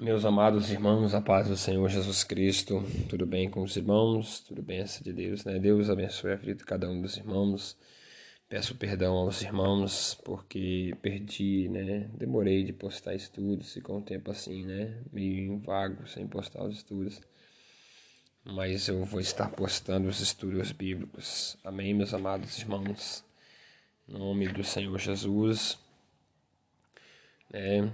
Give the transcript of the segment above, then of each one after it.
Meus amados irmãos, a paz do Senhor Jesus Cristo, tudo bem com os irmãos? Tudo bem, de Deus, né? Deus abençoe a vida de cada um dos irmãos. Peço perdão aos irmãos porque perdi, né? Demorei de postar estudos, ficou um tempo assim, né? Meio vago, sem postar os estudos. Mas eu vou estar postando os estudos bíblicos. Amém, meus amados irmãos? Em nome do Senhor Jesus. É,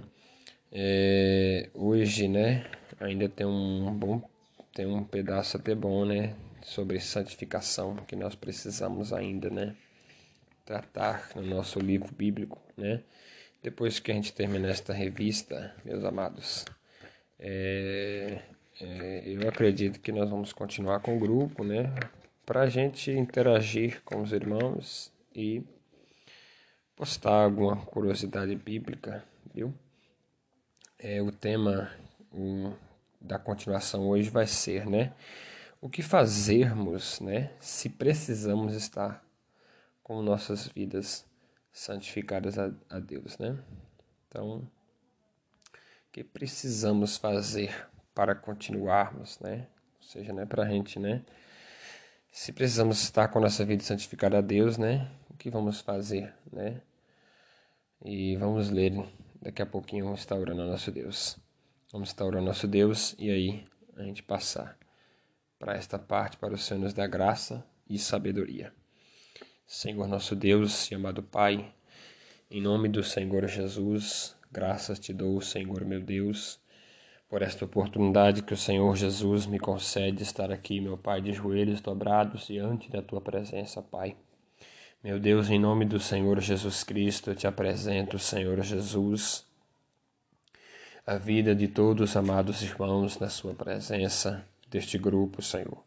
é, hoje, né, ainda tem um bom, tem um pedaço até bom, né, sobre santificação que nós precisamos ainda, né, tratar no nosso livro bíblico, né. Depois que a gente terminar esta revista, meus amados, é, é, eu acredito que nós vamos continuar com o grupo, né, para a gente interagir com os irmãos e postar alguma curiosidade bíblica, viu? É, o tema o, da continuação hoje vai ser, né? O que fazermos, né? Se precisamos estar com nossas vidas santificadas a, a Deus, né? Então, o que precisamos fazer para continuarmos, né? Ou seja, né, para a gente, né? Se precisamos estar com nossa vida santificada a Deus, né? O que vamos fazer, né? E vamos ler Daqui a pouquinho vamos estar orando ao nosso Deus. Vamos estar orando ao nosso Deus e aí a gente passar para esta parte, para o Senhor nos dar graça e sabedoria. Senhor nosso Deus e amado Pai, em nome do Senhor Jesus, graças te dou, Senhor meu Deus, por esta oportunidade que o Senhor Jesus me concede estar aqui, meu Pai, de joelhos dobrados diante da tua presença, Pai. Meu Deus, em nome do Senhor Jesus Cristo, eu te apresento, Senhor Jesus, a vida de todos os amados irmãos na sua presença deste grupo, Senhor.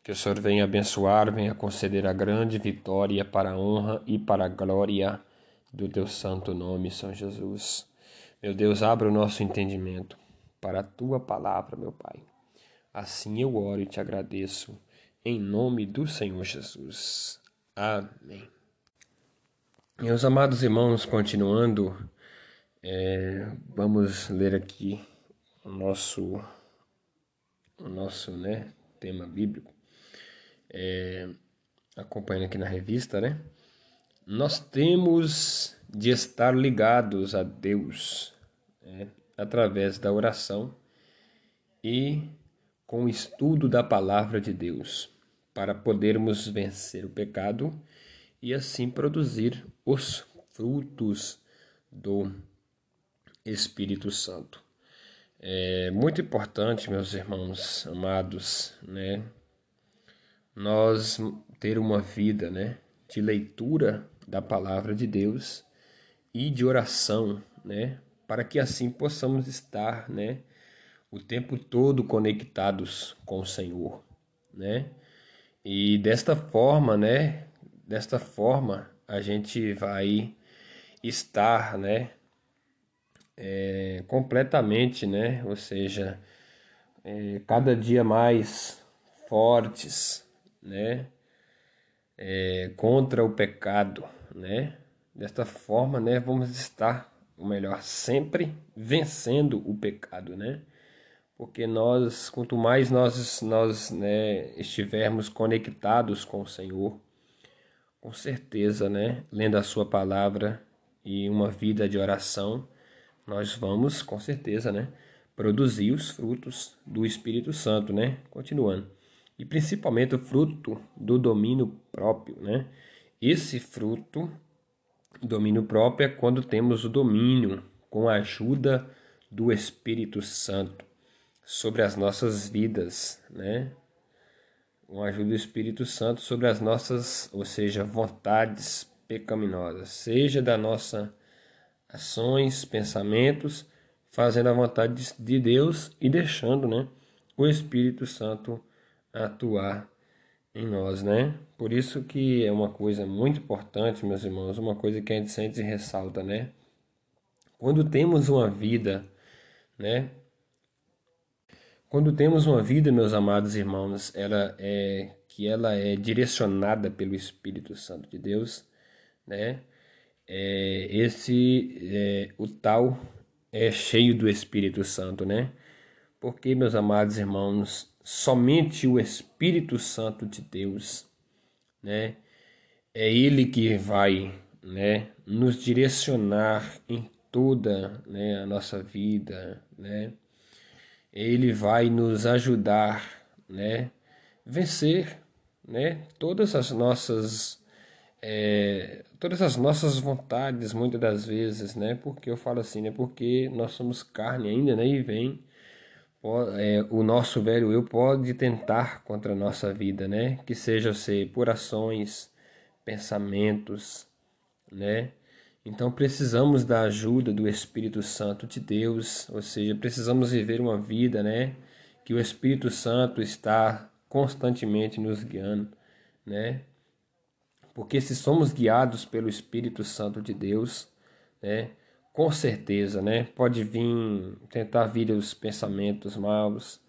Que o Senhor venha abençoar, venha conceder a grande vitória para a honra e para a glória do teu santo nome, São Jesus. Meu Deus, abra o nosso entendimento para a tua palavra, meu Pai. Assim eu oro e te agradeço, em nome do Senhor Jesus. Amém. Meus amados irmãos, continuando, é, vamos ler aqui o nosso, o nosso né, tema bíblico. É, acompanhando aqui na revista, né? Nós temos de estar ligados a Deus né, através da oração e com o estudo da palavra de Deus para podermos vencer o pecado e assim produzir os frutos do Espírito Santo. É muito importante, meus irmãos amados, né, nós ter uma vida, né, de leitura da palavra de Deus e de oração, né, para que assim possamos estar, né, o tempo todo conectados com o Senhor, né? E desta forma, né? Desta forma, a gente vai estar, né? É, completamente, né? Ou seja, é, cada dia mais fortes, né? É, contra o pecado, né? Desta forma, né? Vamos estar, ou melhor, sempre vencendo o pecado, né? Porque nós, quanto mais nós, nós né, estivermos conectados com o Senhor, com certeza, né, lendo a Sua palavra e uma vida de oração, nós vamos, com certeza, né, produzir os frutos do Espírito Santo, né, continuando. E principalmente o fruto do domínio próprio, né? Esse fruto, domínio próprio, é quando temos o domínio com a ajuda do Espírito Santo sobre as nossas vidas, né? Com a ajuda do Espírito Santo sobre as nossas, ou seja, vontades pecaminosas, seja da nossa ações, pensamentos, fazendo a vontade de Deus e deixando, né, o Espírito Santo atuar em nós, né? Por isso que é uma coisa muito importante, meus irmãos, uma coisa que a gente sente e ressalta, né? Quando temos uma vida, né, quando temos uma vida, meus amados irmãos, ela é que ela é direcionada pelo Espírito Santo de Deus, né? É, esse é o tal é cheio do Espírito Santo, né? Porque, meus amados irmãos, somente o Espírito Santo de Deus, né? É ele que vai, né, nos direcionar em toda, né, a nossa vida, né? Ele vai nos ajudar, né, vencer, né, todas as nossas é, todas as nossas vontades, muitas das vezes, né? Porque eu falo assim, né? Porque nós somos carne ainda, né? E vem é, o nosso velho eu pode tentar contra a nossa vida, né? Que seja ser por ações, pensamentos, né? Então precisamos da ajuda do Espírito Santo de Deus, ou seja, precisamos viver uma vida, né? Que o Espírito Santo está constantemente nos guiando, né? Porque se somos guiados pelo Espírito Santo de Deus, né, com certeza, né, pode vir tentar vir os pensamentos maus,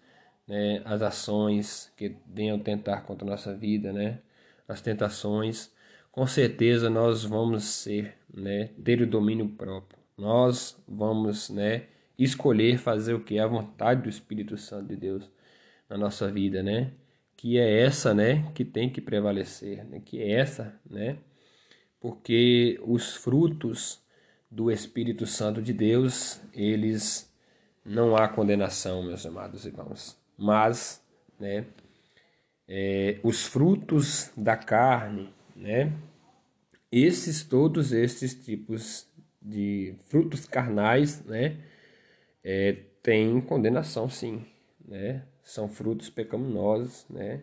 né, as ações que venham tentar contra a nossa vida, né, as tentações, com certeza nós vamos ser, né, ter o domínio próprio. Nós vamos, né, escolher fazer o que é a vontade do Espírito Santo de Deus na nossa vida, né? que é essa, né, que tem que prevalecer, né, que é essa, né, porque os frutos do Espírito Santo de Deus, eles não há condenação, meus amados irmãos, mas, né, é, os frutos da carne, né, esses todos estes tipos de frutos carnais, né, é, têm condenação, sim, né, são frutos pecaminosos, né?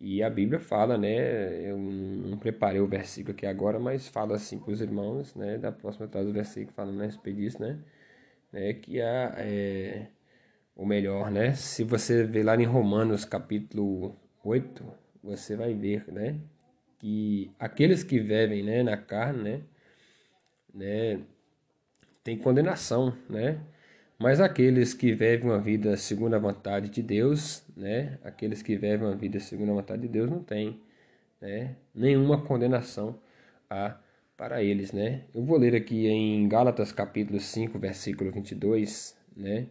E a Bíblia fala, né? Eu não preparei o versículo aqui agora, mas fala assim para os irmãos, né? Da próxima metade do versículo falando a respeito disso, né? né? Que a, é, o melhor, né? Se você ver lá em Romanos capítulo 8, você vai ver, né? Que aqueles que vivem, né, na carne, né? né tem condenação, né? Mas aqueles que vivem uma vida segundo a vontade de Deus, né? Aqueles que vivem uma vida segundo a vontade de Deus não têm, né? Nenhuma condenação há para eles, né? Eu vou ler aqui em Gálatas capítulo 5, versículo 22, né?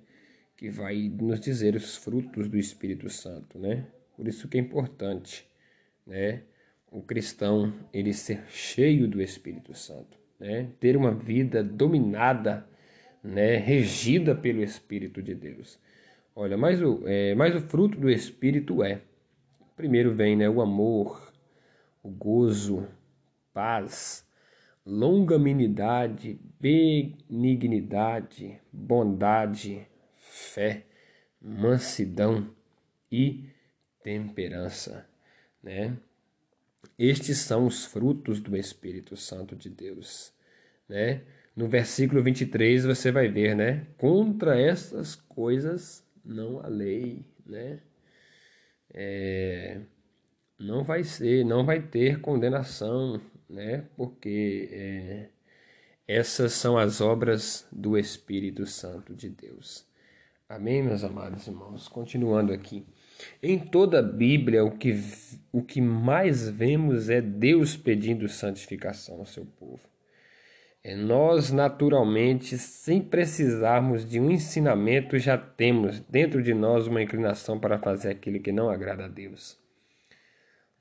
Que vai nos dizer os frutos do Espírito Santo, né? Por isso que é importante, né? O cristão ele ser cheio do Espírito Santo, né? Ter uma vida dominada né, regida pelo Espírito de Deus. Olha, mas o, é, mas o fruto do Espírito é, primeiro vem né, o amor, o gozo, paz, longanimidade, benignidade, bondade, fé, mansidão e temperança, né? Estes são os frutos do Espírito Santo de Deus, né? no versículo 23 você vai ver, né? Contra essas coisas não há lei, né? É, não vai ser, não vai ter condenação, né? Porque é, essas são as obras do Espírito Santo de Deus. Amém, meus amados irmãos? Continuando aqui. Em toda a Bíblia, o que, o que mais vemos é Deus pedindo santificação ao seu povo. É, nós, naturalmente, sem precisarmos de um ensinamento, já temos dentro de nós uma inclinação para fazer aquilo que não agrada a Deus.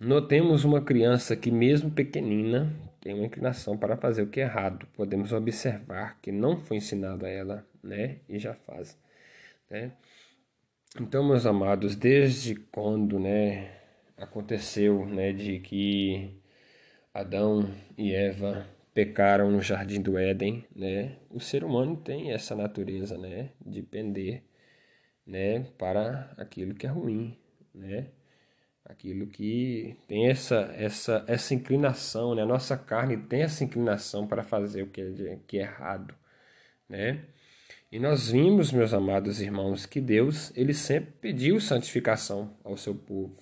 Notemos uma criança que, mesmo pequenina, tem uma inclinação para fazer o que é errado. Podemos observar que não foi ensinado a ela, né? E já faz, né? Então, meus amados, desde quando, né, aconteceu, né, de que Adão e Eva pecaram no jardim do Éden, né? O ser humano tem essa natureza, né, de pender, né, para aquilo que é ruim, né? Aquilo que tem essa essa essa inclinação, né? A nossa carne tem essa inclinação para fazer o que é, que é errado, né? E nós vimos, meus amados irmãos, que Deus, ele sempre pediu santificação ao seu povo.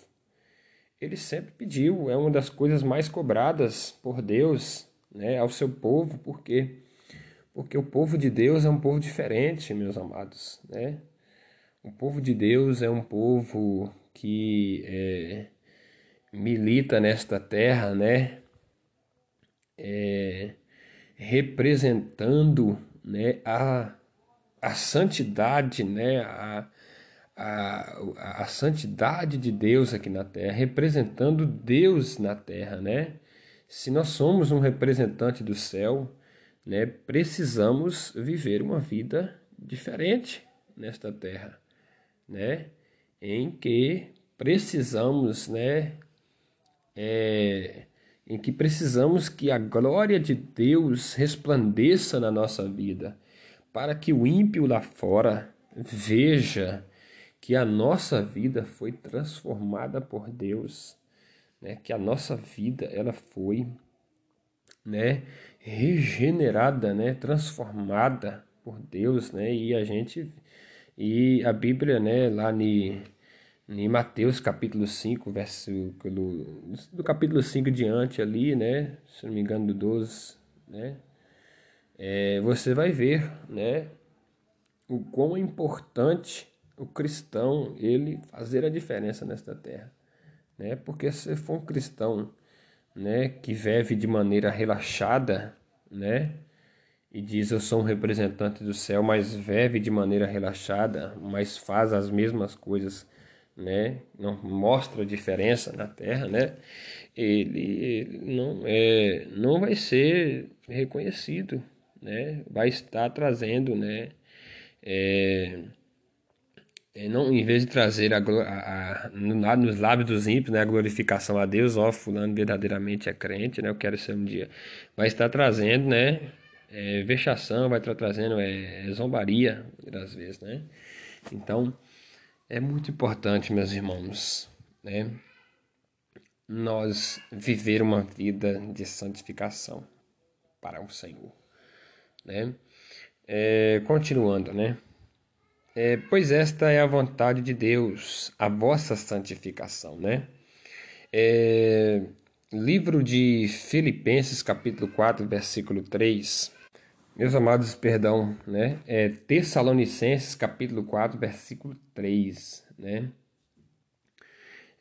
Ele sempre pediu, é uma das coisas mais cobradas por Deus, né, ao seu povo, por quê? Porque o povo de Deus é um povo diferente, meus amados, né? O povo de Deus é um povo que é, milita nesta terra, né? É, representando né, a, a santidade, né? A, a, a santidade de Deus aqui na terra, representando Deus na terra, né? Se nós somos um representante do céu, né, precisamos viver uma vida diferente nesta terra, né? Em que precisamos, né, é, em que precisamos que a glória de Deus resplandeça na nossa vida, para que o ímpio lá fora veja que a nossa vida foi transformada por Deus, né? Que a nossa vida ela foi, né, regenerada, né, transformada por Deus, né? E a gente e a Bíblia, né, lá em, em Mateus capítulo 5, versículo do capítulo 5 diante ali, né, se não me engano do 12, né? É, você vai ver, né, o quão importante o cristão ele fazer a diferença nesta terra, né? Porque se for um cristão, né, que vive de maneira relaxada, né, e diz eu sou um representante do céu, mas vive de maneira relaxada, mas faz as mesmas coisas, né, não mostra diferença na terra, né? Ele, ele não é, não vai ser reconhecido, né? Vai estar trazendo, né? É, é, não, em vez de trazer a, a, a, nos lábios dos ímpios né, a glorificação a Deus, ó, fulano verdadeiramente é crente, né, eu quero ser um dia, vai estar trazendo, né, é, vexação, vai estar trazendo é, é zombaria, às vezes, né, então, é muito importante, meus irmãos, né, nós viver uma vida de santificação para o Senhor, né, é, continuando, né, é, pois esta é a vontade de Deus, a vossa santificação, né? É, livro de Filipenses, capítulo 4, versículo 3. Meus amados, perdão, né? É Tessalonicenses, capítulo 4, versículo 3, né?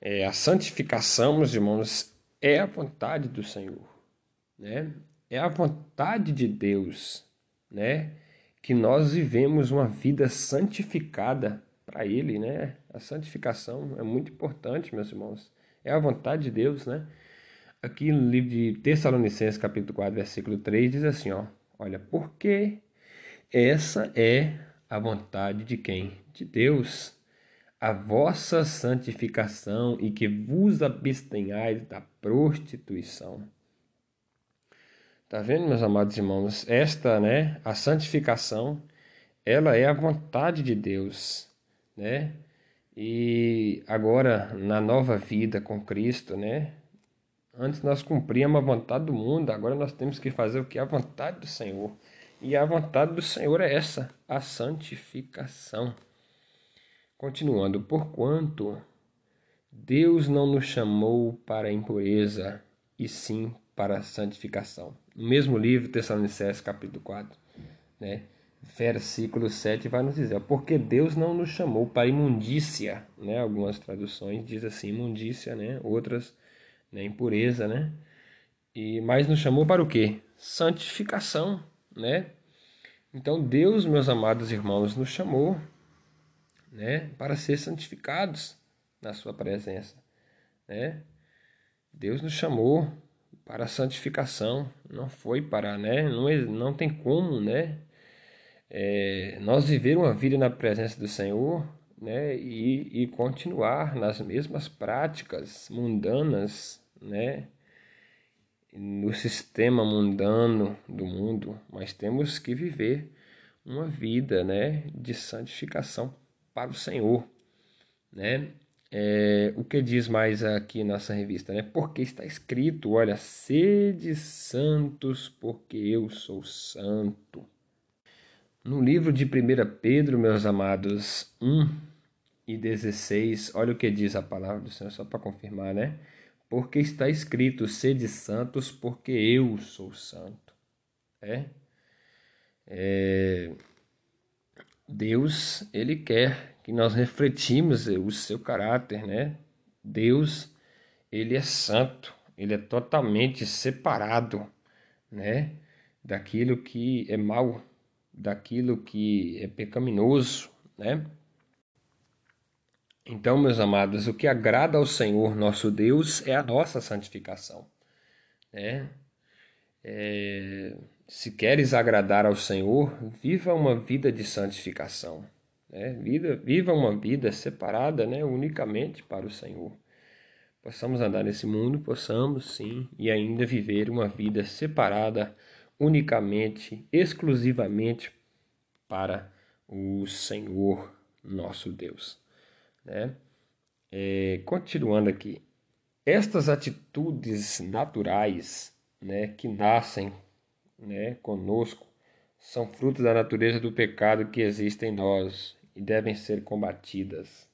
É, a santificação, meus irmãos, é a vontade do Senhor, né? É a vontade de Deus, né? que nós vivemos uma vida santificada para Ele, né? A santificação é muito importante, meus irmãos. É a vontade de Deus, né? Aqui no livro de Tessalonicenses, capítulo 4, versículo 3, diz assim, ó. Olha, porque essa é a vontade de quem? De Deus. A vossa santificação e que vos abstenhais da prostituição. Tá vendo, meus amados irmãos? Esta, né, a santificação, ela é a vontade de Deus, né? E agora na nova vida com Cristo, né? Antes nós cumpríamos a vontade do mundo, agora nós temos que fazer o que a vontade do Senhor. E a vontade do Senhor é essa, a santificação. Continuando, porquanto Deus não nos chamou para a impureza, e sim para a santificação. No mesmo livro, Tessalonicenses, capítulo 4, né? versículo 7 vai nos dizer, porque Deus não nos chamou para imundícia, né? Algumas traduções diz assim, imundícia, né? Outras, né? impureza, né? E mas nos chamou para o quê? Santificação, né? Então Deus, meus amados irmãos, nos chamou, né, para ser santificados na sua presença, né? Deus nos chamou para a santificação, não foi para, né? Não, não tem como, né? É, nós viver uma vida na presença do Senhor, né? E, e continuar nas mesmas práticas mundanas, né? No sistema mundano do mundo, mas temos que viver uma vida, né? De santificação para o Senhor, né? É, o que diz mais aqui nossa revista, né? Porque está escrito, olha, sede santos, porque eu sou santo. No livro de 1 Pedro, meus amados, 1 e 16, olha o que diz a palavra do Senhor, só para confirmar, né? Porque está escrito, sede santos, porque eu sou santo. É? é Deus, Ele quer que nós refletimos o seu caráter, né? Deus, ele é santo, ele é totalmente separado, né? Daquilo que é mal, daquilo que é pecaminoso, né? Então, meus amados, o que agrada ao Senhor nosso Deus é a nossa santificação, né? É, se queres agradar ao Senhor, viva uma vida de santificação, né? Vida, viva uma vida separada, né? Unicamente para o Senhor. Possamos andar nesse mundo, possamos sim, e ainda viver uma vida separada unicamente, exclusivamente para o Senhor nosso Deus. Né? É, continuando aqui, estas atitudes naturais né, que nascem né, conosco são fruto da natureza do pecado que existe em nós e devem ser combatidas.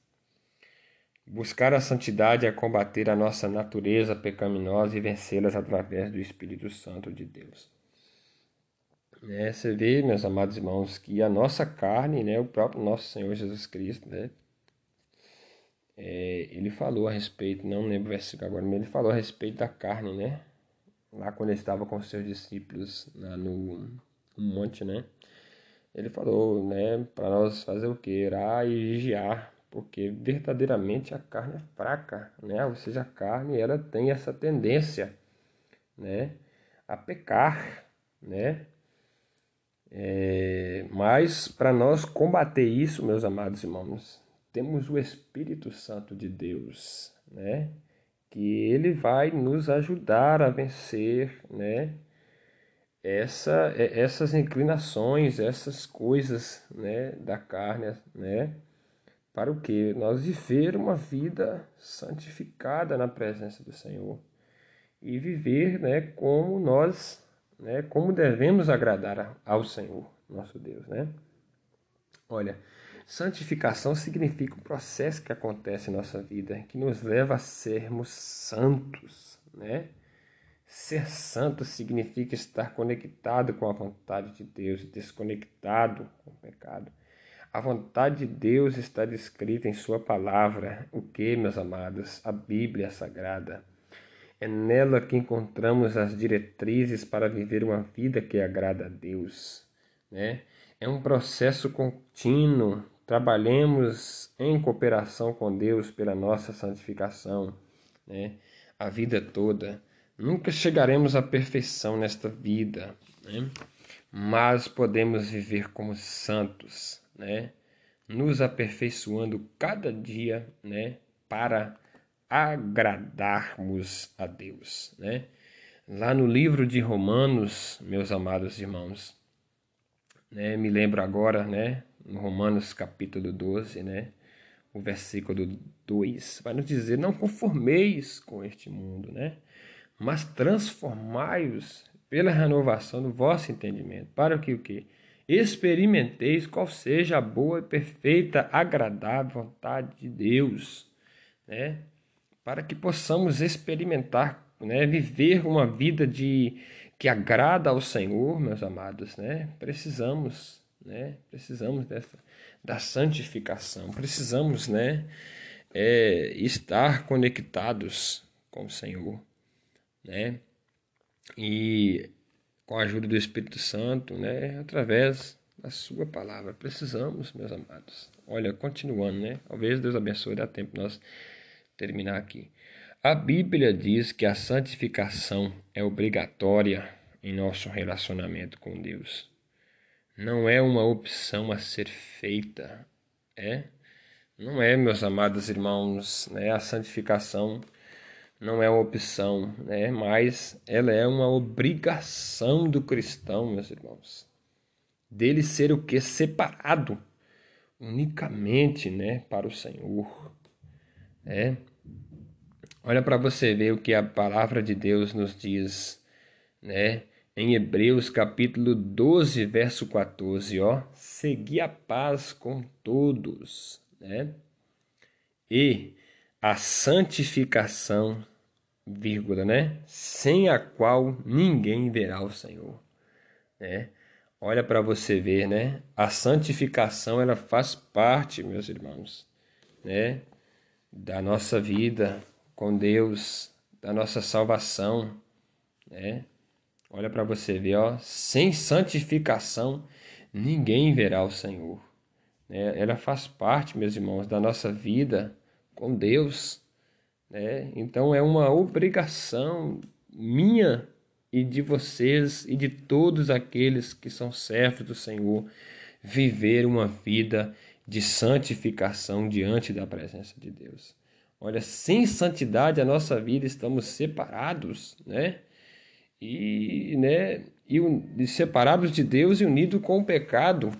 Buscar a santidade é combater a nossa natureza pecaminosa e vencê-las através do Espírito Santo de Deus. É, você vê, meus amados irmãos, que a nossa carne, né, o próprio nosso Senhor Jesus Cristo, né, é, ele falou a respeito, não lembro o versículo agora, mas ele falou a respeito da carne, né? Lá quando ele estava com seus discípulos lá no, no monte, né? Ele falou, né, para nós fazer o que? Orar e vigiar, porque verdadeiramente a carne é fraca, né? Ou seja, a carne ela tem essa tendência, né, a pecar, né? É, mas para nós combater isso, meus amados irmãos, temos o Espírito Santo de Deus, né? Que ele vai nos ajudar a vencer, né? Essa, é, essas inclinações, essas coisas, né? Da carne, né? Para o que? Nós viver uma vida santificada na presença do Senhor e viver, né? Como nós né? Como devemos agradar ao Senhor, nosso Deus, né? Olha, santificação significa um processo que acontece em nossa vida, que nos leva a sermos santos, né? Ser santo significa estar conectado com a vontade de Deus, desconectado com o pecado. A vontade de Deus está descrita em Sua palavra, o que, meus amados? A Bíblia Sagrada. É nela que encontramos as diretrizes para viver uma vida que agrada a Deus. Né? É um processo contínuo. Trabalhemos em cooperação com Deus pela nossa santificação né? a vida toda. Nunca chegaremos à perfeição nesta vida, né? mas podemos viver como santos, né? nos aperfeiçoando cada dia né? para agradarmos a Deus, né? Lá no livro de Romanos, meus amados irmãos, né, me lembro agora, né, no Romanos capítulo 12, né, o versículo 2, vai nos dizer: Não conformeis com este mundo, né, mas transformai-os pela renovação do vosso entendimento, para que o que? Experimenteis qual seja a boa e perfeita, agradável vontade de Deus, né? para que possamos experimentar, né, viver uma vida de que agrada ao Senhor, meus amados, né? Precisamos, né? Precisamos dessa da santificação. Precisamos, né, é, estar conectados com o Senhor, né? E com a ajuda do Espírito Santo, né, através da sua palavra. Precisamos, meus amados. Olha, continuando, né? Talvez Deus abençoe, dá tempo nós terminar aqui. A Bíblia diz que a santificação é obrigatória em nosso relacionamento com Deus. Não é uma opção a ser feita, é? Não é, meus amados irmãos, né? A santificação não é uma opção, né? Mas ela é uma obrigação do cristão, meus irmãos. Dele ser o que separado unicamente, né, para o Senhor. É. Olha para você ver o que a palavra de Deus nos diz, né? Em Hebreus capítulo 12, verso 14, ó, segui a paz com todos, né? E a santificação, vírgula, né? Sem a qual ninguém verá o Senhor, né? Olha para você ver, né? A santificação ela faz parte, meus irmãos, né? da nossa vida com Deus, da nossa salvação, né? Olha para você ver, ó, sem santificação ninguém verá o Senhor. Né? Ela faz parte, meus irmãos, da nossa vida com Deus. Né? Então é uma obrigação minha e de vocês e de todos aqueles que são servos do Senhor viver uma vida de santificação diante da presença de Deus. Olha, sem santidade a nossa vida estamos separados, né? E, né, e separados de Deus e unidos com o pecado,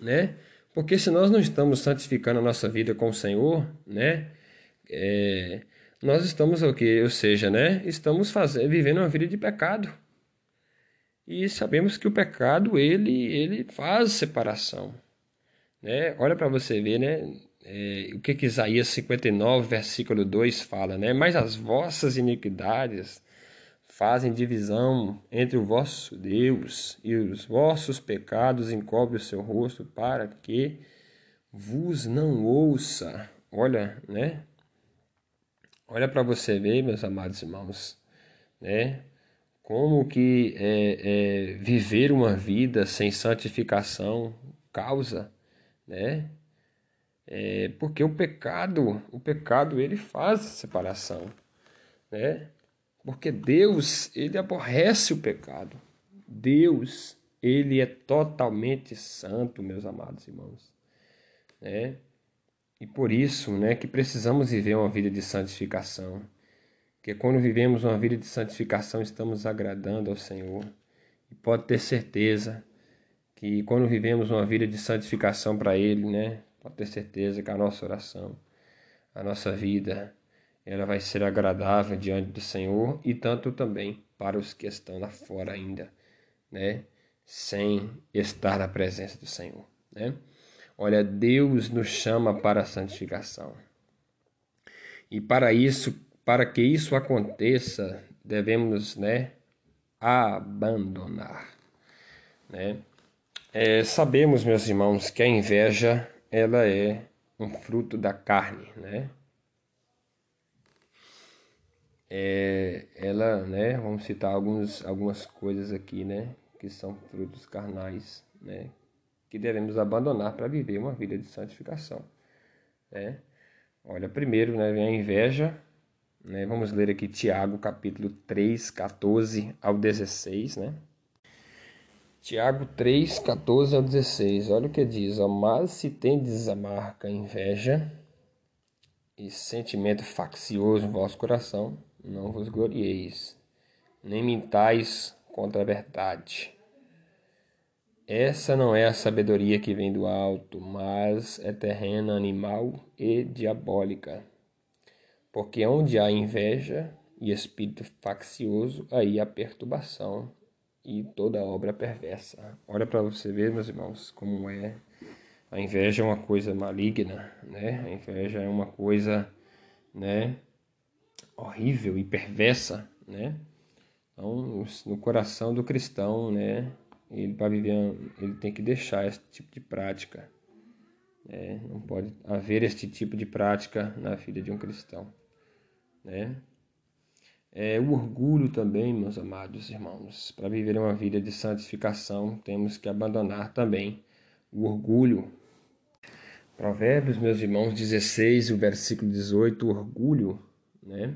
né? Porque se nós não estamos santificando a nossa vida com o Senhor, né? É, nós estamos o que, ou seja, né? Estamos fazendo, vivendo uma vida de pecado. E sabemos que o pecado ele ele faz separação, né? Olha para você ver, né? É, o que, que Isaías 59, versículo 2 fala, né? Mas as vossas iniquidades fazem divisão entre o vosso Deus e os vossos pecados encobre o seu rosto para que vos não ouça. Olha, né? Olha para você ver, meus amados irmãos, né? Como que é, é, viver uma vida sem santificação causa, né? É, porque o pecado, o pecado ele faz separação, né? Porque Deus, ele aborrece o pecado. Deus, ele é totalmente santo, meus amados irmãos, né? E por isso, né, que precisamos viver uma vida de santificação. Que quando vivemos uma vida de santificação, estamos agradando ao Senhor. E pode ter certeza que quando vivemos uma vida de santificação para Ele, né, pode ter certeza que a nossa oração, a nossa vida, ela vai ser agradável diante do Senhor e tanto também para os que estão lá fora ainda, né, sem estar na presença do Senhor, né? Olha, Deus nos chama para a santificação. E para isso, para que isso aconteça, devemos, né, abandonar, né? É, sabemos, meus irmãos, que a inveja ela é um fruto da carne, né? É, ela, né? Vamos citar alguns, algumas coisas aqui, né? Que são frutos carnais, né? que devemos abandonar para viver uma vida de santificação. Né? Olha, primeiro né, vem a inveja. Né? Vamos ler aqui Tiago, capítulo 3, 14 ao 16. Né? Tiago 3, 14 ao 16. Olha o que diz. Ó, Mas se tendes a marca inveja e sentimento faccioso no vosso coração, não vos glorieis, nem mintais contra a verdade essa não é a sabedoria que vem do alto, mas é terrena, animal e diabólica. Porque onde há inveja e espírito faccioso, aí há perturbação e toda obra perversa. Olha para você ver, meus irmãos, como é. A inveja é uma coisa maligna, né? A inveja é uma coisa, né, horrível e perversa, né? Então, no coração do cristão, né, ele para viver ele tem que deixar esse tipo de prática né? não pode haver este tipo de prática na vida de um cristão né é, o orgulho também meus amados irmãos para viver uma vida de santificação temos que abandonar também o orgulho Provérbios meus irmãos 16 o versículo 18 o orgulho né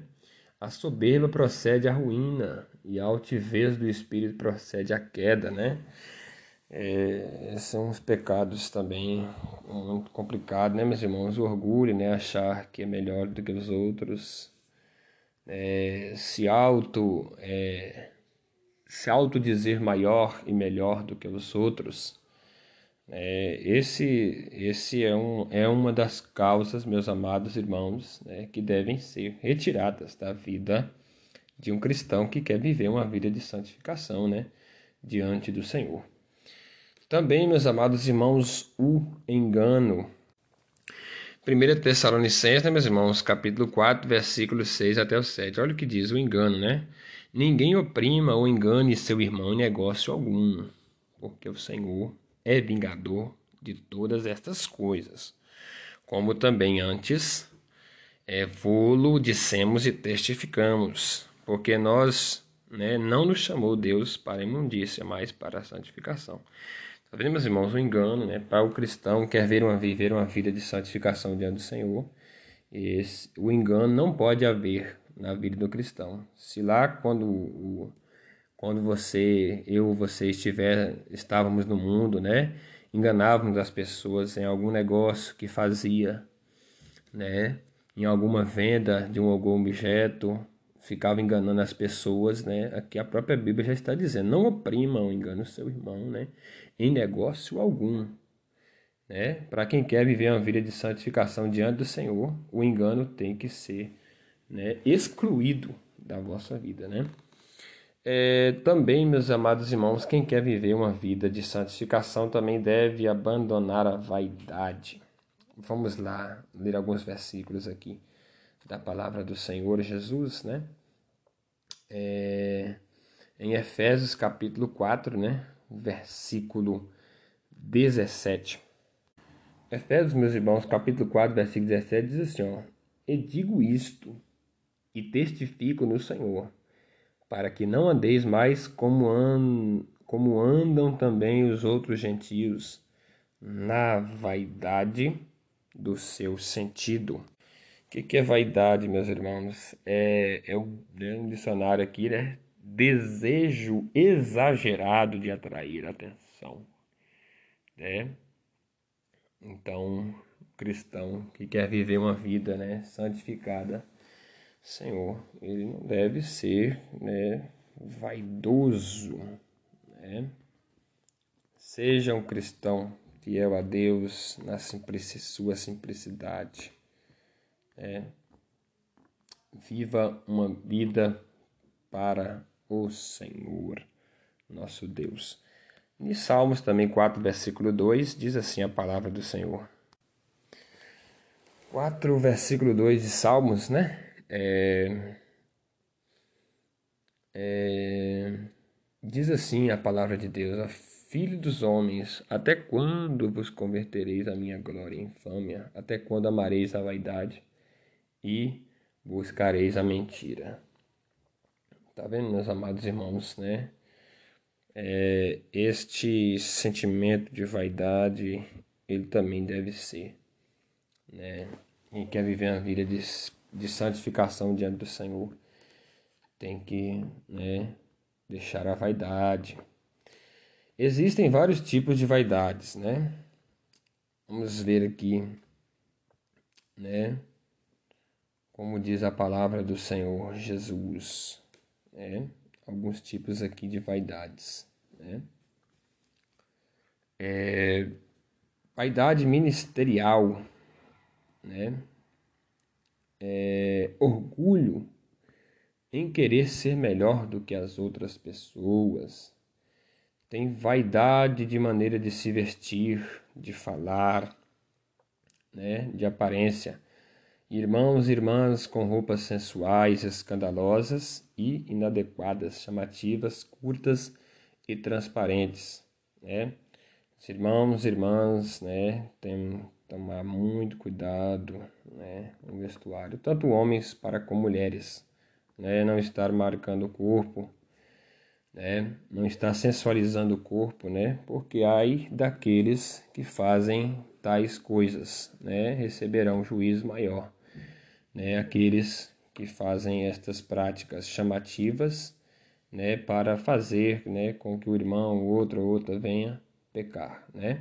a soberba procede à ruína e a altivez do espírito procede à queda, né? É, são os pecados também muito complicados, né, meus irmãos? O orgulho, né? Achar que é melhor do que os outros, é, se auto é, se auto dizer maior e melhor do que os outros. É, esse esse é, um, é uma das causas, meus amados irmãos, né, que devem ser retiradas da vida de um cristão que quer viver uma vida de santificação né, diante do Senhor. Também, meus amados irmãos, o engano. 1 Tessalonicenses, né, meus irmãos, capítulo 4, versículos 6 até o 7. Olha o que diz o engano, né? Ninguém oprima ou engane seu irmão em negócio algum, porque o Senhor é vingador de todas estas coisas. Como também antes é, vô-lo dissemos e testificamos, porque nós né, não nos chamou Deus para a imundícia, mas para a santificação. Tá vendo, meus irmãos? O engano, né? Para o cristão que quer ver uma, viver uma vida de santificação diante do Senhor, esse, o engano não pode haver na vida do cristão. Se lá quando o, quando você, eu, você estiver, estávamos no mundo, né? Enganávamos as pessoas em algum negócio que fazia, né? Em alguma venda de um algum objeto, ficava enganando as pessoas, né? Aqui a própria Bíblia já está dizendo: não oprimam, engane o seu irmão, né? Em negócio algum, né? Para quem quer viver uma vida de santificação diante do Senhor, o engano tem que ser, né? Excluído da vossa vida, né? É, também, meus amados irmãos, quem quer viver uma vida de santificação também deve abandonar a vaidade. Vamos lá ler alguns versículos aqui da palavra do Senhor Jesus, né? É, em Efésios capítulo 4, né? Versículo 17. Efésios, meus irmãos, capítulo 4, versículo 17 diz assim, ó. E digo isto, e testifico no Senhor, para que não andeis mais como, an... como andam também os outros gentios, na vaidade do seu sentido o que, que, é vaidade, meus irmãos? É, é, um dicionário aqui, né? Desejo exagerado de atrair atenção, né? Então, cristão que quer viver uma vida, né, santificada, Senhor, ele não deve ser, né, vaidoso, né? Seja um cristão fiel a Deus na simplicidade, sua simplicidade é, viva uma vida para o Senhor, nosso Deus. Em Salmos também 4, versículo 2, diz assim a palavra do Senhor. 4, versículo 2 de Salmos, né? É, é, diz assim a palavra de Deus: Filho dos homens, até quando vos convertereis à minha glória e infâmia? Até quando amareis a vaidade? e buscareis a mentira. Tá vendo, meus amados irmãos, né? É, este sentimento de vaidade, ele também deve ser, né? Quem quer viver uma vida de, de santificação diante do Senhor, tem que, né, deixar a vaidade. Existem vários tipos de vaidades, né? Vamos ver aqui, né? como diz a palavra do Senhor Jesus, né? alguns tipos aqui de vaidades. Né? É, vaidade ministerial, né? É, orgulho em querer ser melhor do que as outras pessoas, tem vaidade de maneira de se vestir, de falar, né? de aparência Irmãos e irmãs com roupas sensuais, escandalosas e inadequadas, chamativas, curtas e transparentes, né? Os irmãos e irmãs, né, tem tomar muito cuidado, né, no vestuário, tanto homens para como mulheres, né, não estar marcando o corpo, né, não estar sensualizando o corpo, né, porque aí daqueles que fazem tais coisas, né, receberão juízo maior né, aqueles que fazem estas práticas chamativas né, para fazer né, com que o irmão, o outro ou outra venha pecar. Né?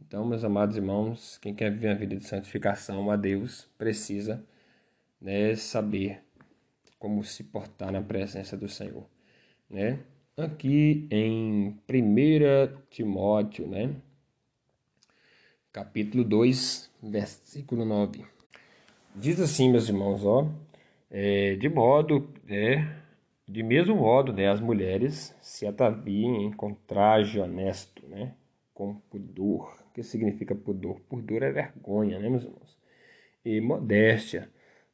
Então, meus amados irmãos, quem quer viver uma vida de santificação a Deus precisa né, saber como se portar na presença do Senhor. Né? Aqui em 1 Timóteo, né? capítulo 2, versículo 9. Diz assim, meus irmãos, ó, é, de modo, é, de mesmo modo, né, as mulheres se ataviem com traje honesto, né, com pudor. Que significa pudor? Pudor é vergonha, né, meus irmãos? E modéstia,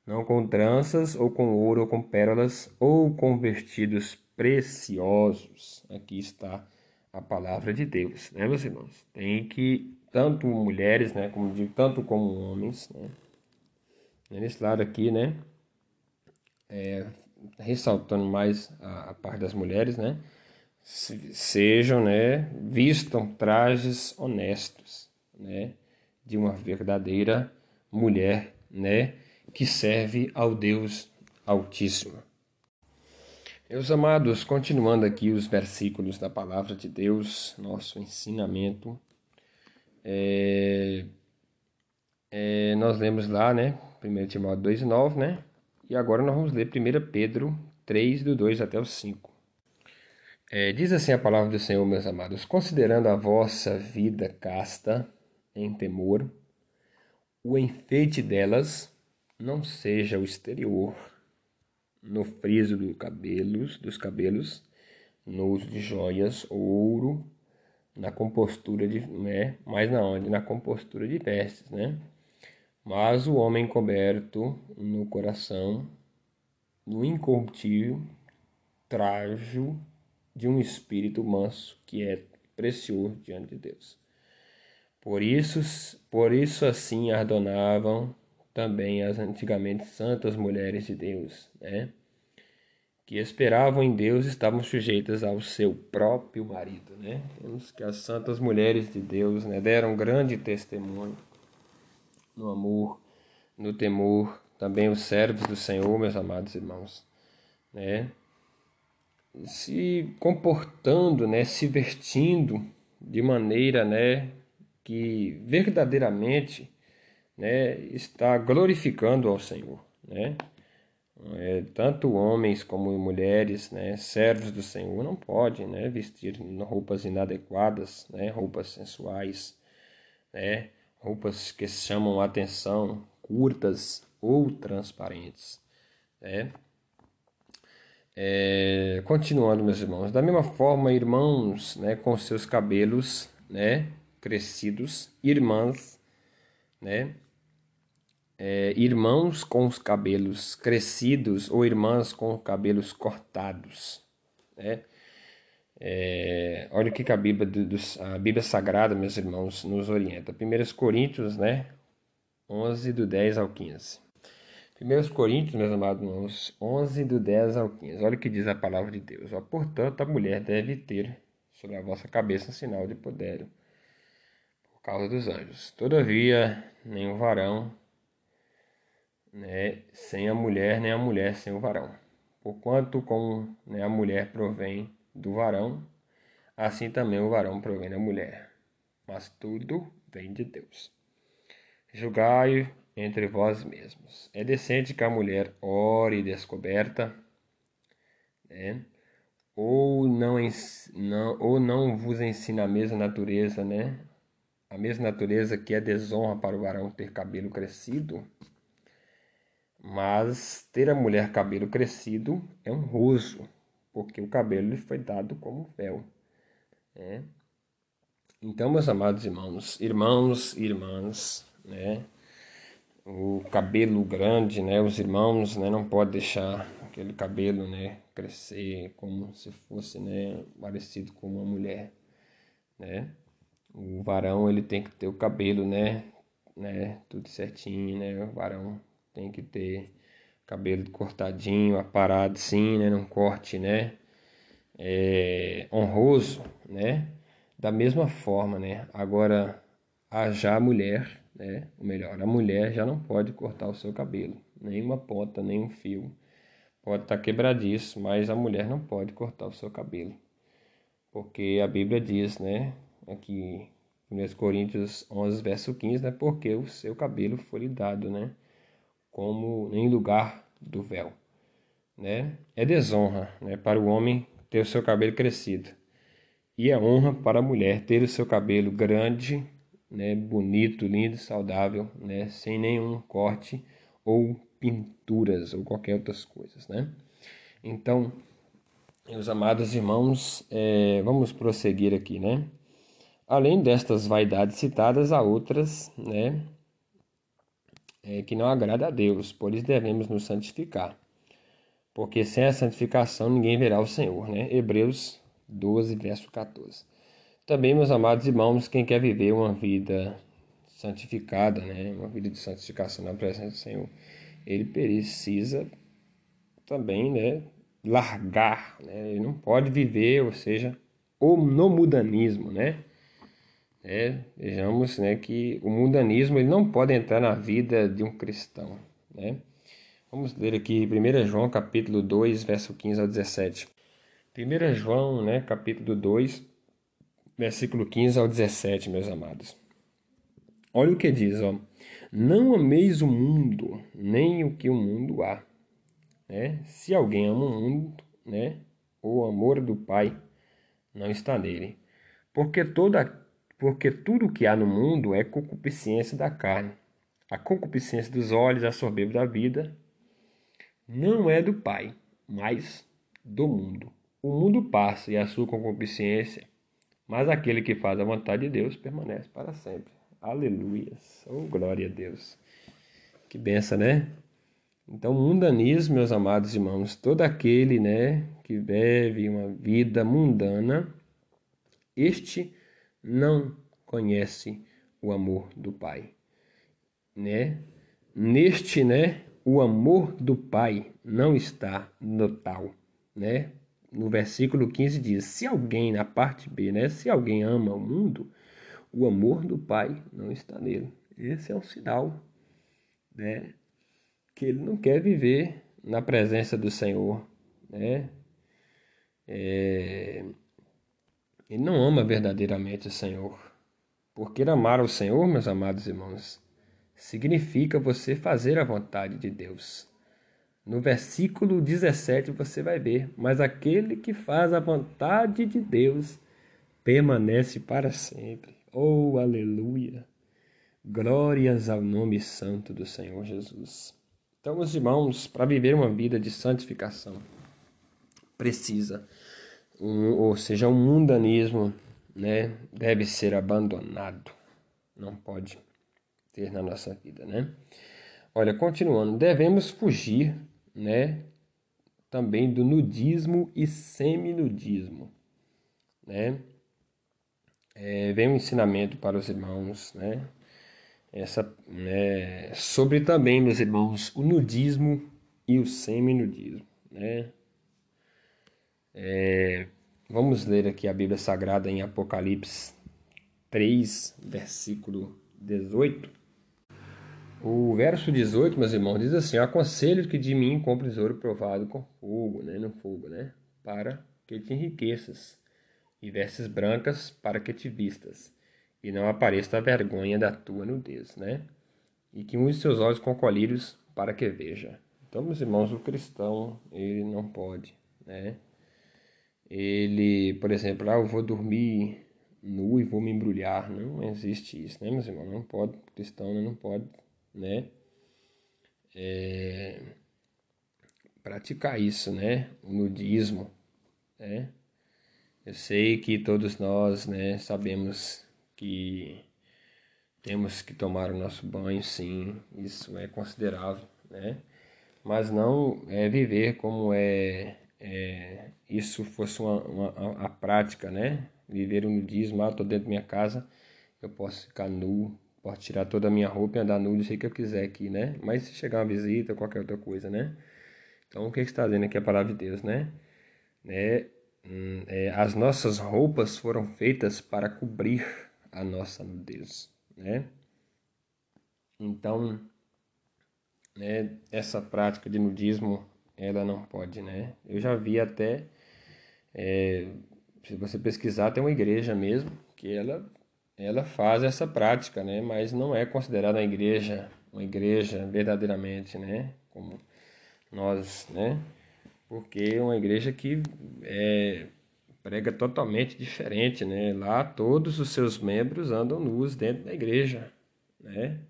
não com tranças ou com ouro ou com pérolas ou com vestidos preciosos. Aqui está a palavra de Deus, né, meus irmãos? Tem que tanto mulheres, né, como digo, tanto como homens, né, Nesse lado aqui, né? É, ressaltando mais a, a parte das mulheres, né? Sejam, né, vistam trajes honestos, né, de uma verdadeira mulher, né, que serve ao Deus Altíssimo. Meus amados, continuando aqui os versículos da palavra de Deus, nosso ensinamento, é, é, nós lemos lá, né, 1 Timóteo 2 e 9, né, e agora nós vamos ler 1 Pedro 3, do 2 até o 5. É, diz assim a palavra do Senhor, meus amados: considerando a vossa vida casta em temor, o enfeite delas não seja o exterior, no friso do cabelos, dos cabelos, no uso de joias, ouro, na compostura de, né, mais na onde, na compostura de vestes, né? Mas o homem coberto no coração, no incorruptível trajo de um espírito manso que é precioso diante de Deus. Por isso, por isso assim ardonavam também as antigamente santas mulheres de Deus, né? que esperavam em Deus estavam sujeitas ao seu próprio marido, né? Temos que as santas mulheres de Deus, né, deram grande testemunho no amor, no temor, também os servos do Senhor, meus amados irmãos, né? Se comportando, né, se vestindo de maneira, né, que verdadeiramente, né, está glorificando ao Senhor, né? É, tanto homens como mulheres, né, servos do Senhor, não podem, né, vestir roupas inadequadas, né, roupas sensuais, né, roupas que chamam a atenção, curtas ou transparentes, né? É, continuando, meus irmãos, da mesma forma, irmãos, né, com seus cabelos, né, crescidos, irmãs, né, é, irmãos com os cabelos crescidos ou irmãs com cabelos cortados, né? É, olha o que a Bíblia, a Bíblia Sagrada, meus irmãos, nos orienta. 1 Coríntios, né, 11, do 10 ao 15. 1 Coríntios, meus amados irmãos, 11, do 10 ao 15. Olha o que diz a palavra de Deus. Ó, Portanto, a mulher deve ter sobre a vossa cabeça um sinal de poder por causa dos anjos. Todavia, nenhum varão, né, sem a mulher, nem a mulher sem o varão. Porquanto, como né, a mulher provém do varão, assim também o varão provém da mulher. Mas tudo vem de Deus. Julgai entre vós mesmos. É decente que a mulher ore descoberta, né? ou, não, não, ou não vos ensina a mesma natureza, né? A mesma natureza que é desonra para o varão ter cabelo crescido. Mas ter a mulher cabelo crescido é honroso, porque o cabelo lhe foi dado como véu. Né? Então, meus amados irmãos, irmãos irmãs, né? O cabelo grande, né? Os irmãos, né? Não pode deixar aquele cabelo, né? Crescer como se fosse, né? Parecido com uma mulher, né? O varão ele tem que ter o cabelo, né? Né? Tudo certinho, né? O varão tem que ter cabelo cortadinho, aparado, sim, né? Não corte, né? É, honroso, né? Da mesma forma, né? Agora, a já mulher né? Ou melhor, a mulher já não pode cortar o seu cabelo, nem uma ponta, nem um fio. Pode estar tá quebradiço, mas a mulher não pode cortar o seu cabelo. Porque a Bíblia diz, né, aqui em 1 Coríntios 11, verso 15, né, porque o seu cabelo foi lhe dado, né, como em lugar do véu, né? É desonra, né, para o homem ter o seu cabelo crescido. E é honra para a mulher ter o seu cabelo grande né, bonito, lindo, saudável, né, sem nenhum corte ou pinturas ou qualquer outras coisas, né? Então, meus amados irmãos, é, vamos prosseguir aqui, né? Além destas vaidades citadas, há outras, né, é, que não agrada a Deus, por isso devemos nos santificar. Porque sem a santificação ninguém verá o Senhor, né? Hebreus 12, verso 14. Também, meus amados irmãos, quem quer viver uma vida santificada, né, uma vida de santificação na presença do Senhor, ele precisa também, né, largar, né? ele não pode viver, ou seja, o no mudanismo, né? É, vejamos né, que o mundanismo ele não pode entrar na vida de um cristão. Né? Vamos ler aqui 1 João capítulo 2, verso 15 ao 17. 1 João, né, capítulo 2, versículo 15 ao 17, meus amados. Olha o que diz, ó. Não ameis o mundo, nem o que o mundo há. Né? Se alguém ama o mundo, né, o amor do Pai não está nele. Porque toda porque tudo que há no mundo é concupiscência da carne. A concupiscência dos olhos, a soberba da vida, não é do Pai, mas do mundo. O mundo passa e a sua concupiscência, mas aquele que faz a vontade de Deus permanece para sempre. Aleluia. Oh, glória a Deus. Que benção, né? Então, mundanismo, meus amados irmãos, todo aquele, né, que vive uma vida mundana, este não conhece o amor do Pai, né? Neste, né, o amor do Pai não está no tal, né? No versículo 15 diz: se alguém, na parte B, né, se alguém ama o mundo, o amor do Pai não está nele. Esse é um sinal, né? que ele não quer viver na presença do Senhor, né? É... Ele não ama verdadeiramente o Senhor. Porque amar o Senhor, meus amados irmãos, significa você fazer a vontade de Deus. No versículo 17 você vai ver: Mas aquele que faz a vontade de Deus permanece para sempre. Oh, aleluia! Glórias ao nome santo do Senhor Jesus. Então, meus irmãos, para viver uma vida de santificação, precisa, um, ou seja, o um mundanismo, né, deve ser abandonado. Não pode ter na nossa vida, né? Olha, continuando, devemos fugir, né, também do nudismo e seminudismo, né? É, vem um ensinamento para os irmãos, né? essa, né, sobre também, meus irmãos, o nudismo e o seminudismo. Né? É, vamos ler aqui a Bíblia Sagrada em Apocalipse 3, versículo 18. O verso 18, meus irmãos, diz assim: Aconselho que de mim compre tesouro provado com fogo, né, no fogo, né, para que te enriqueças, e vestes brancas para que te vistas e não apareça a vergonha da tua nudez, né? E que use seus olhos com colírios para que veja. Então, meus irmãos, o cristão, ele não pode, né? Ele, por exemplo, ah, eu vou dormir nu e vou me embrulhar. Não existe isso, né, meus irmãos? Não pode, o cristão não pode, né? É, praticar isso, né? O nudismo, né? Eu sei que todos nós, né, sabemos que temos que tomar o nosso banho, sim, isso é considerável, né? Mas não é viver como é, é isso fosse uma, uma, a prática, né? Viver o nudismo, ah, tô dentro da minha casa, eu posso ficar nu, posso tirar toda a minha roupa e andar nu do jeito que eu quiser aqui, né? Mas se chegar uma visita, qualquer outra coisa, né? Então o que está dizendo aqui é a palavra de Deus, né? né? É, as nossas roupas foram feitas para cobrir a nossa nudez, né? Então, né, essa prática de nudismo, ela não pode, né? Eu já vi até, é, se você pesquisar, tem uma igreja mesmo que ela, ela faz essa prática, né? Mas não é considerada uma igreja, uma igreja verdadeiramente, né? Como nós, né? Porque é uma igreja que é prega totalmente diferente, né? Lá todos os seus membros andam nus dentro da igreja, né?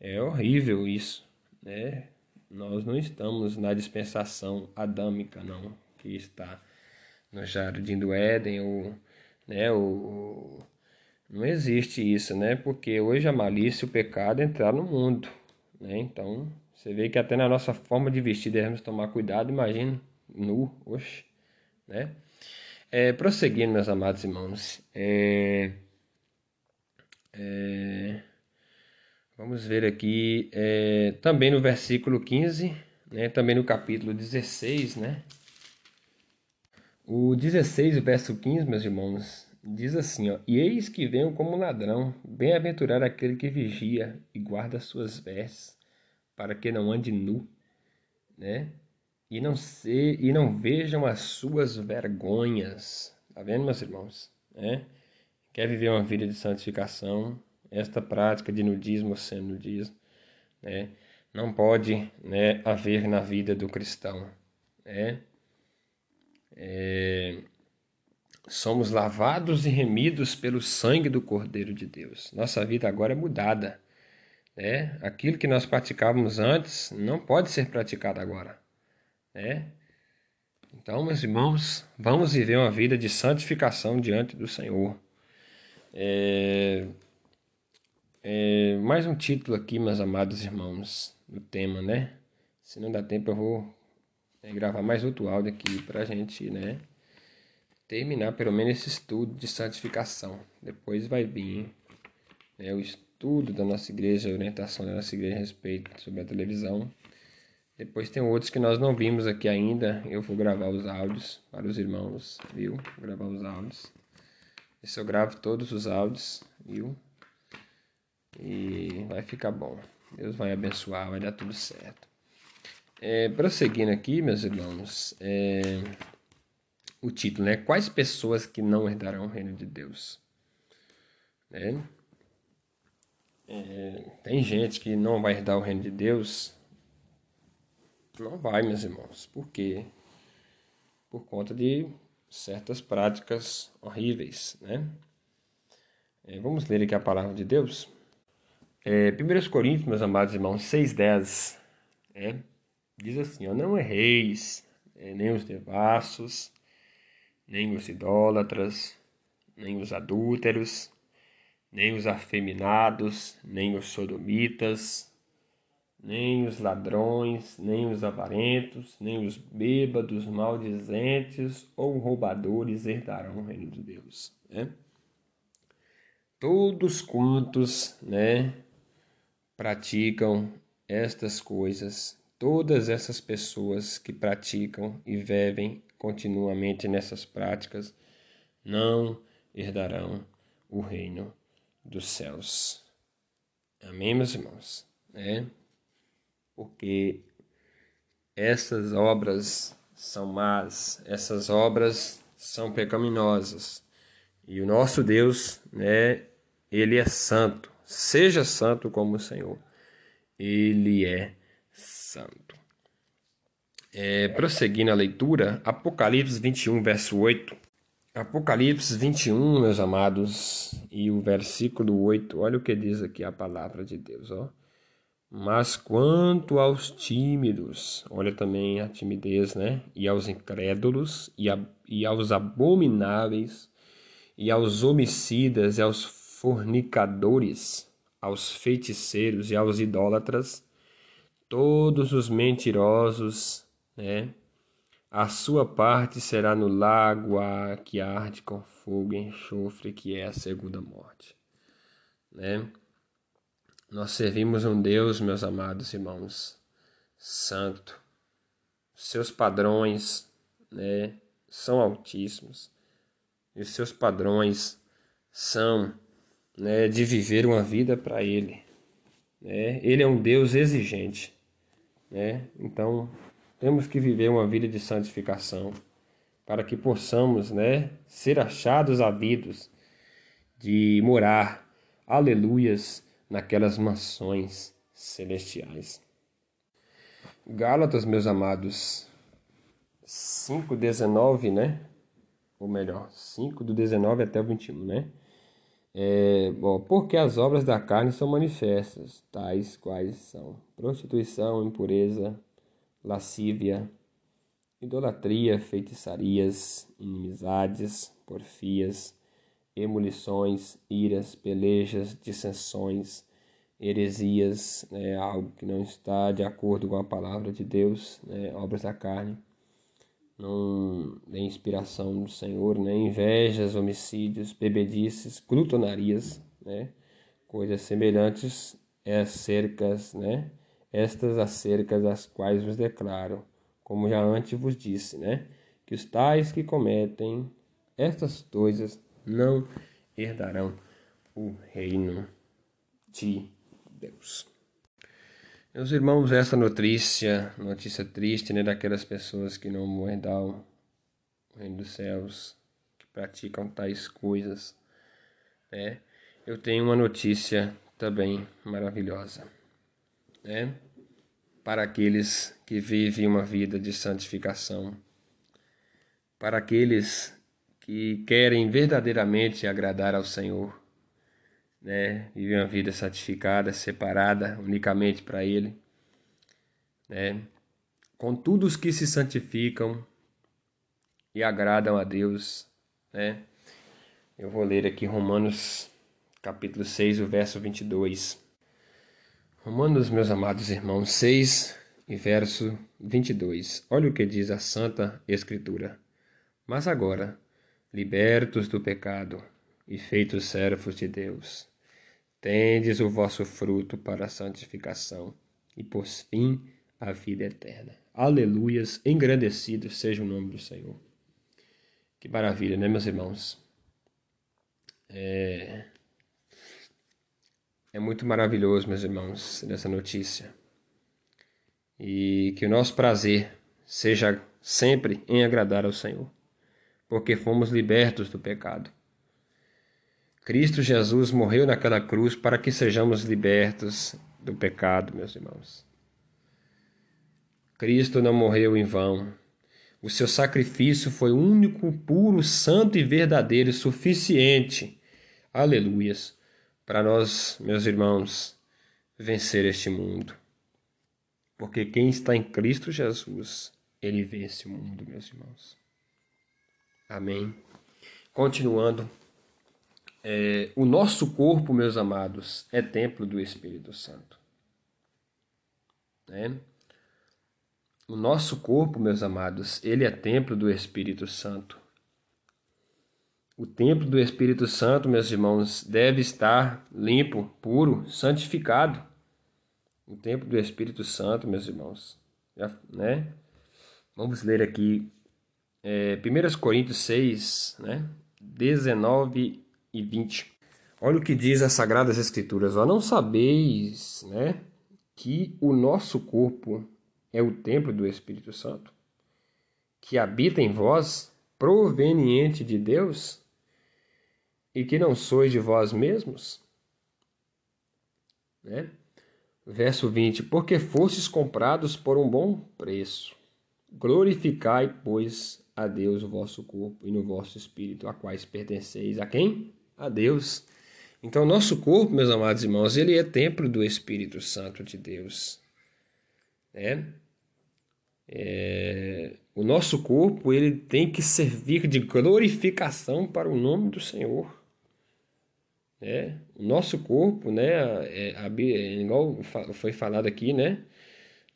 É horrível isso, né? Nós não estamos na dispensação adâmica, não, que está no jardim do Éden ou, né, o não existe isso, né? Porque hoje a malícia e o pecado entraram no mundo, né? Então, você vê que até na nossa forma de vestir devemos tomar cuidado, imagina nu, oxe, né? É, prosseguindo, meus amados irmãos, é, é, vamos ver aqui, é, também no versículo 15, né, também no capítulo 16, né, O 16, o verso 15, meus irmãos, diz assim, ó, E eis que venho como ladrão, bem-aventurado aquele que vigia e guarda as suas vestes, para que não ande nu, né? E não se, e não vejam as suas vergonhas. Tá vendo, meus irmãos? É? Quer viver uma vida de santificação? Esta prática de nudismo ou nudismo, né? Não pode, né, haver na vida do cristão, né? É, somos lavados e remidos pelo sangue do Cordeiro de Deus. Nossa vida agora é mudada. Né? Aquilo que nós praticávamos antes não pode ser praticado agora. Né? Então, meus irmãos, vamos viver uma vida de santificação diante do Senhor. É, é, mais um título aqui, meus amados irmãos, do tema, né? Se não dá tempo, eu vou é, gravar mais outro áudio aqui para a gente, né? Terminar pelo menos esse estudo de santificação. Depois vai vir né, o estudo da nossa igreja, a orientação da nossa igreja a respeito sobre a televisão. Depois tem outros que nós não vimos aqui ainda. Eu vou gravar os áudios para os irmãos, viu? Vou gravar os áudios. Esse eu gravo todos os áudios, viu? E vai ficar bom. Deus vai abençoar, vai dar tudo certo. É, prosseguindo aqui, meus irmãos, é, o título, né? Quais pessoas que não herdarão o reino de Deus? Né? É, tem gente que não vai herdar o reino de Deus. Não vai, meus irmãos. Por quê? Por conta de certas práticas horríveis, né? É, vamos ler aqui a palavra de Deus. É, 1 Coríntios, meus amados irmãos, 6,10, é, diz assim, ó, não erreis, é, nem os devassos, nem os idólatras, nem os adúlteros, nem os afeminados, nem os sodomitas, nem os ladrões, nem os avarentos, nem os bêbados, maldizentes ou roubadores herdarão o reino de Deus. Né? Todos quantos né, praticam estas coisas, todas essas pessoas que praticam e vivem continuamente nessas práticas, não herdarão o reino dos céus. Amém, meus irmãos? É? Porque essas obras são más, essas obras são pecaminosas. E o nosso Deus, né, ele é santo. Seja santo como o Senhor. Ele é santo. É, prosseguindo a leitura, Apocalipse 21, verso 8. Apocalipse 21, meus amados, e o versículo 8, olha o que diz aqui a palavra de Deus, ó. Mas quanto aos tímidos, olha também a timidez, né? E aos incrédulos, e, a, e aos abomináveis, e aos homicidas, e aos fornicadores, aos feiticeiros e aos idólatras, todos os mentirosos, né? A sua parte será no lago que arde com fogo e enxofre, que é a segunda morte, né? Nós servimos um Deus, meus amados irmãos, santo. Seus padrões, né, são altíssimos. E os seus padrões são, né, de viver uma vida para ele. Né? Ele é um Deus exigente, né? Então, temos que viver uma vida de santificação para que possamos, né, ser achados havidos de morar, aleluias, naquelas mansões celestiais. Gálatas, meus amados, 5:19, né? Ou melhor, 5 do 19 até o 21, né? É, bom, porque as obras da carne são manifestas, tais quais são prostituição, impureza, lascívia, idolatria, feitiçarias, inimizades, porfias, emolições, iras, pelejas, dissensões, heresias, né, algo que não está de acordo com a palavra de Deus, né, obras da carne, não tem inspiração do Senhor, né, invejas, homicídios, bebedices, glutonarias, né, coisas semelhantes acerca, né, estas acerca das quais vos declaro, como já antes vos disse, né? que os tais que cometem estas coisas não herdarão o reino de Deus. Meus irmãos, essa notícia, notícia triste, né, daquelas pessoas que não vão herdar o reino dos céus, que praticam tais coisas, né? Eu tenho uma notícia também maravilhosa, né? Para aqueles que vivem uma vida de santificação, para aqueles que querem verdadeiramente agradar ao Senhor, né? Viver uma vida santificada, separada unicamente para Ele, né? Contudo, os que se santificam e agradam a Deus, né? Eu vou ler aqui Romanos capítulo 6, o verso 22. Romanos, meus amados irmãos, 6 e verso 22. Olha o que diz a Santa Escritura. Mas agora, libertos do pecado e feitos servos de Deus, tendes o vosso fruto para a santificação e, por fim, a vida eterna. Aleluias, engrandecido seja o nome do Senhor. Que maravilha, né, meus irmãos? É, é muito maravilhoso, meus irmãos, nessa notícia. E que o nosso prazer seja sempre em agradar ao Senhor, porque fomos libertos do pecado. Cristo Jesus morreu naquela cruz para que sejamos libertos do pecado, meus irmãos. Cristo não morreu em vão. O seu sacrifício foi único, puro, santo e verdadeiro, suficiente. Aleluias para nós, meus irmãos, vencer este mundo. Porque quem está em Cristo Jesus, ele vence o mundo, meus irmãos. Amém. Continuando, é, o nosso corpo, meus amados, é templo do Espírito Santo. Né? O nosso corpo, meus amados, ele é templo do Espírito Santo. O templo do Espírito Santo, meus irmãos, deve estar limpo, puro, santificado. O templo do Espírito Santo, meus irmãos, né? Vamos ler aqui é, 1 Coríntios 6, né? 19 e 20. Olha o que diz as Sagradas Escrituras. Ó, não sabeis, né? Que o nosso corpo é o templo do Espírito Santo, que habita em vós, proveniente de Deus, e que não sois de vós mesmos? Né? Verso 20: Porque fostes comprados por um bom preço. Glorificai, pois, a Deus o vosso corpo e no vosso espírito, a quais pertenceis a quem? A Deus. Então, nosso corpo, meus amados irmãos, ele é templo do Espírito Santo de Deus. Né? É, o nosso corpo ele tem que servir de glorificação para o nome do Senhor. Né? O nosso corpo, né, é, é, igual foi falado aqui, né,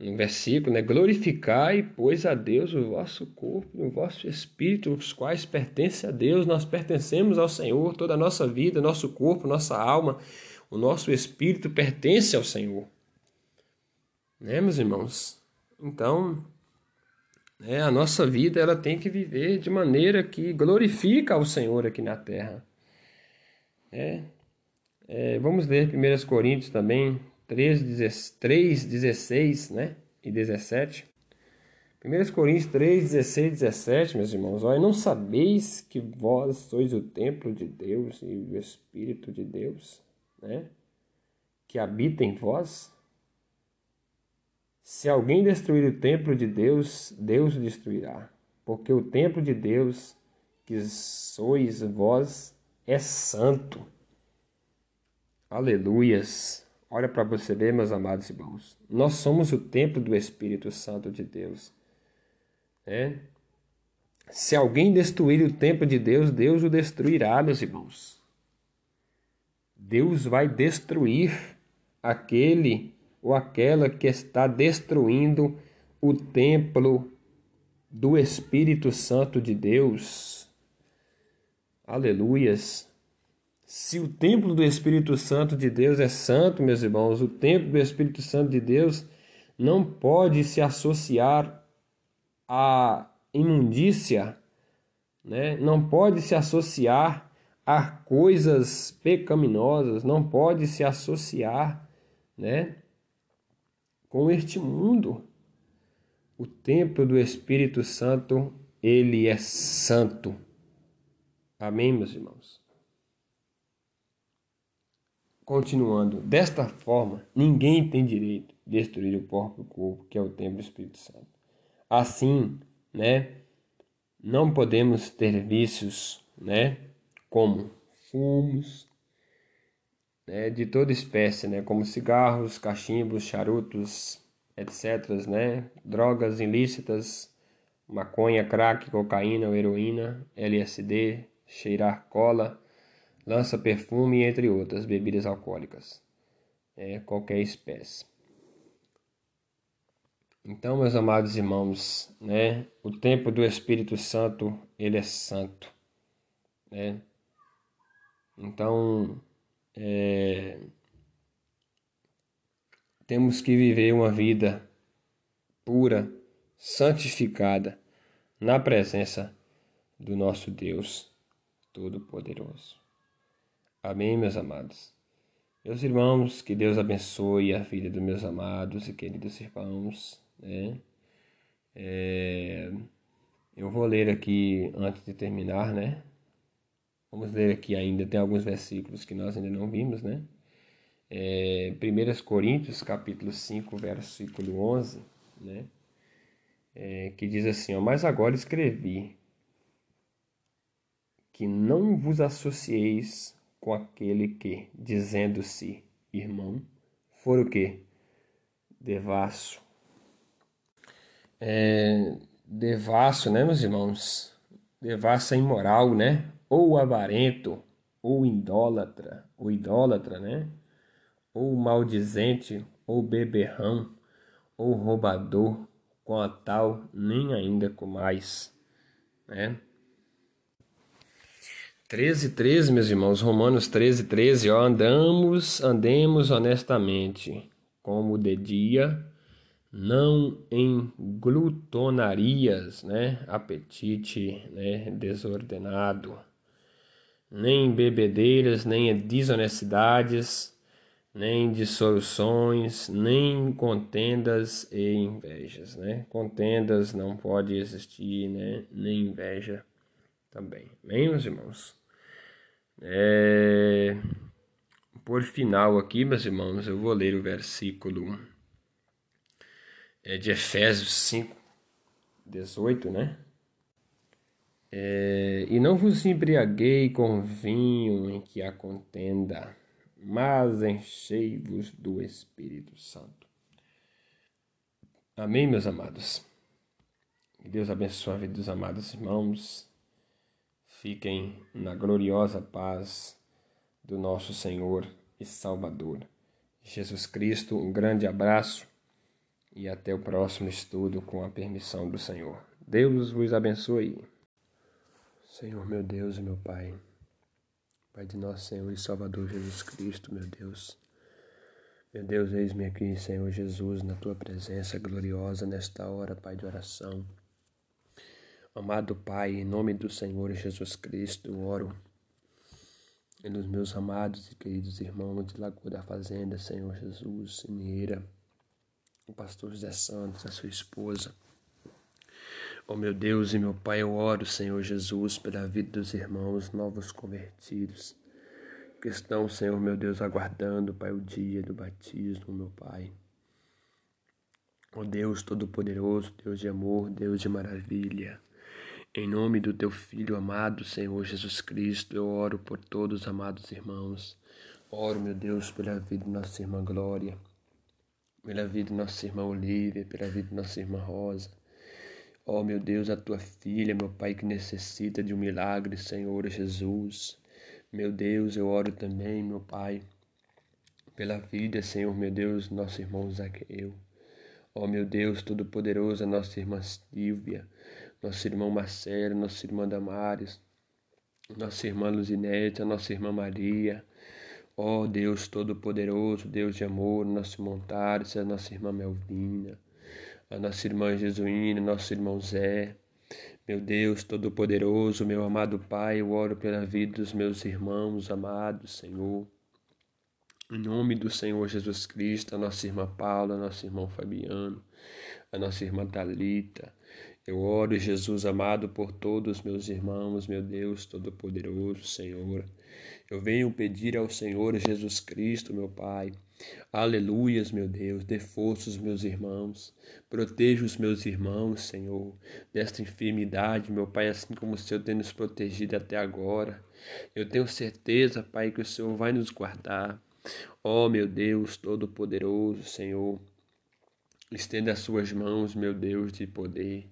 no versículo, né, glorificai, pois, a Deus o vosso corpo e o vosso espírito, os quais pertencem a Deus, nós pertencemos ao Senhor, toda a nossa vida, nosso corpo, nossa alma, o nosso espírito pertence ao Senhor. Né, meus irmãos? Então, né, a nossa vida ela tem que viver de maneira que glorifica ao Senhor aqui na terra. É, é, vamos ler 1 Coríntios também, 3, 3, 16 né? e 17. 1 Coríntios 3, 16 e 17, meus irmãos. Olha, não sabeis que vós sois o templo de Deus e o Espírito de Deus, né? Que habita em vós? Se alguém destruir o templo de Deus, Deus o destruirá. Porque o templo de Deus, que sois vós, é santo Aleluias! Olha para você ver, meus amados irmãos. Nós somos o templo do Espírito Santo de Deus. É? Se alguém destruir o templo de Deus, Deus o destruirá, meus irmãos. Deus vai destruir aquele ou aquela que está destruindo o templo do Espírito Santo de Deus. Aleluias. Se o templo do Espírito Santo de Deus é santo, meus irmãos, o templo do Espírito Santo de Deus não pode se associar a imundícia, né? não pode se associar a coisas pecaminosas, não pode se associar né? com este mundo. O templo do Espírito Santo, ele é santo. Amém, meus irmãos? Continuando, desta forma, ninguém tem direito de destruir o próprio corpo, que é o templo do Espírito Santo. Assim, né, não podemos ter vícios, né, como fumos, né, de toda espécie, né, como cigarros, cachimbos, charutos, etc., né, drogas ilícitas, maconha, crack, cocaína, heroína, LSD, cheirar cola, lança perfume, entre outras bebidas alcoólicas, é, qualquer espécie. Então, meus amados irmãos, né, o tempo do Espírito Santo, ele é santo, né? Então, é, temos que viver uma vida pura, santificada, na presença do nosso Deus Todo-Poderoso. Amém, meus amados. Meus irmãos, que Deus abençoe a vida dos meus amados e queridos irmãos. Né? É, eu vou ler aqui antes de terminar, né? Vamos ler aqui ainda, tem alguns versículos que nós ainda não vimos, né? É, 1 Coríntios, capítulo 5, versículo 11, né? É, que diz assim, ó, Mas agora escrevi que não vos associeis com aquele que, dizendo-se irmão, for o que? Devasso. É, devasso, né, meus irmãos? Devasso é imoral, né? ou avarento, ou indólatra, ou idólatra, né? Ou maldizente, ou beberrão, ou roubador, com a tal nem ainda com mais, né? 13, 13, meus irmãos, Romanos 13, 13, ó, andamos, andemos honestamente, como de dia, não em glutonarias, né? Apetite, né? Desordenado nem bebedeiras, nem desonestidades, nem dissoluções, nem contendas e invejas, né? Contendas não pode existir, né? Nem inveja também. Meus irmãos? É... Por final aqui, meus irmãos, eu vou ler o versículo é, de Efésios 5, 18, né? É, e não vos embriaguei com vinho em que há contenda, mas enchei-vos do Espírito Santo. Amém, meus amados. Que Deus abençoe a vida dos amados irmãos. Fiquem na gloriosa paz do nosso Senhor e Salvador, Jesus Cristo. Um grande abraço e até o próximo estudo com a permissão do Senhor. Deus vos abençoe. Senhor meu Deus e meu Pai, Pai de nosso Senhor e Salvador Jesus Cristo, meu Deus. Meu Deus, eis-me aqui, Senhor Jesus, na tua presença gloriosa nesta hora, Pai de oração. Amado Pai, em nome do Senhor Jesus Cristo, oro pelos meus amados e queridos irmãos de Lagoa da Fazenda, Senhor Jesus, Sineira, o pastor José Santos, a sua esposa, Ó oh, meu Deus e meu Pai, eu oro, Senhor Jesus, pela vida dos irmãos novos convertidos, que estão, Senhor meu Deus, aguardando, Pai, o dia do batismo, meu Pai. Ó oh, Deus Todo-Poderoso, Deus de amor, Deus de maravilha, em nome do Teu Filho amado, Senhor Jesus Cristo, eu oro por todos os amados irmãos. Oro, meu Deus, pela vida de nossa irmã Glória, pela vida de nossa irmã Olívia, pela vida de nossa irmã Rosa, Ó oh, meu Deus, a tua filha, meu Pai, que necessita de um milagre, Senhor Jesus. Meu Deus, eu oro também, meu Pai, pela vida, Senhor, meu Deus, nosso irmão Zaqueu. Ó oh, meu Deus, Todo-Poderoso, nossa irmã Silvia, nosso irmão Marcelo, nossa irmã Damares, nossa irmã Luzinete, a nossa irmã Maria. Ó oh, Deus Todo-Poderoso, Deus de amor, nosso Montares, a nossa irmã Melvina a nossa irmã Jesuína, nosso irmão Zé, Meu Deus Todo-Poderoso, meu amado Pai, eu oro pela vida dos meus irmãos amados, Senhor. Em nome do Senhor Jesus Cristo, a nossa irmã Paula, a nosso irmão Fabiano, a nossa irmã Talita. Eu oro, Jesus amado, por todos meus irmãos, meu Deus Todo-Poderoso, Senhor. Eu venho pedir ao Senhor Jesus Cristo, meu Pai. Aleluias, meu Deus, dê força aos meus irmãos. Proteja os meus irmãos, Senhor, desta enfermidade, meu Pai, assim como o Senhor tem nos protegido até agora. Eu tenho certeza, Pai, que o Senhor vai nos guardar. Ó, oh, meu Deus Todo-Poderoso, Senhor. Estenda as suas mãos, meu Deus de poder.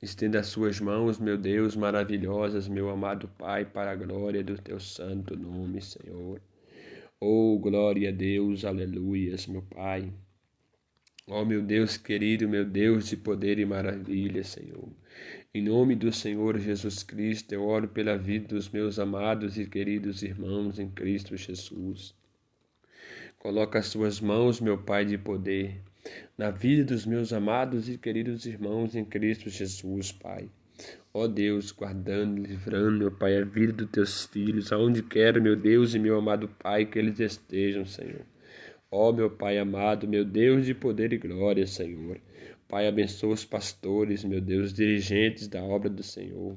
Estenda as suas mãos, meu Deus, maravilhosas, meu amado Pai, para a glória do teu santo nome, Senhor. Oh, glória a Deus, aleluias, meu Pai. Oh, meu Deus querido, meu Deus de poder e maravilha, Senhor. Em nome do Senhor Jesus Cristo, eu oro pela vida dos meus amados e queridos irmãos em Cristo Jesus. Coloca as suas mãos, meu Pai de poder na vida dos meus amados e queridos irmãos em Cristo Jesus, Pai. Ó Deus, guardando, livrando, meu Pai, a vida dos teus filhos, aonde quero, meu Deus e meu amado Pai, que eles estejam, Senhor. Ó meu Pai amado, meu Deus de poder e glória, Senhor. Pai, abençoa os pastores, meu Deus, dirigentes da obra do Senhor.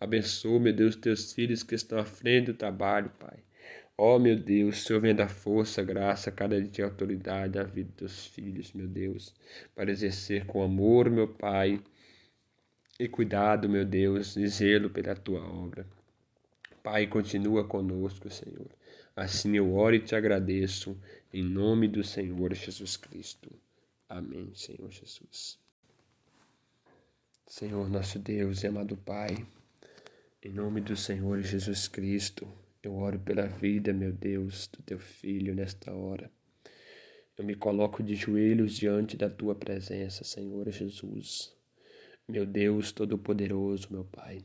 Abençoa, meu Deus, teus filhos que estão à frente do trabalho, Pai. Ó oh, meu Deus, Senhor venha dar força, graça, cada dia autoridade à vida dos filhos, meu Deus, para exercer com amor, meu Pai, e cuidado, meu Deus, e zelo pela tua obra. Pai, continua conosco, Senhor. Assim eu oro e te agradeço, em nome do Senhor Jesus Cristo. Amém, Senhor Jesus. Senhor nosso Deus e amado Pai, em nome do Senhor Jesus Cristo, eu oro pela vida, meu Deus, do teu filho nesta hora. Eu me coloco de joelhos diante da tua presença, Senhor Jesus. Meu Deus Todo-Poderoso, meu Pai.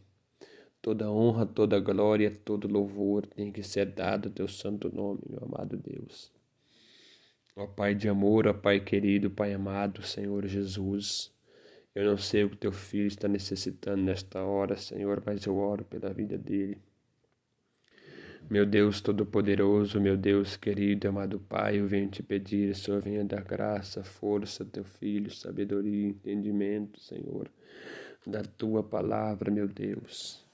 Toda honra, toda glória, todo louvor tem que ser dado ao teu santo nome, meu amado Deus. Ó Pai de amor, ó Pai querido, Pai amado, Senhor Jesus. Eu não sei o que teu filho está necessitando nesta hora, Senhor, mas eu oro pela vida dele. Meu Deus Todo-Poderoso, meu Deus querido, amado Pai, eu venho te pedir, Senhor, venha dar graça, força, teu filho, sabedoria, entendimento, Senhor, da tua palavra, meu Deus.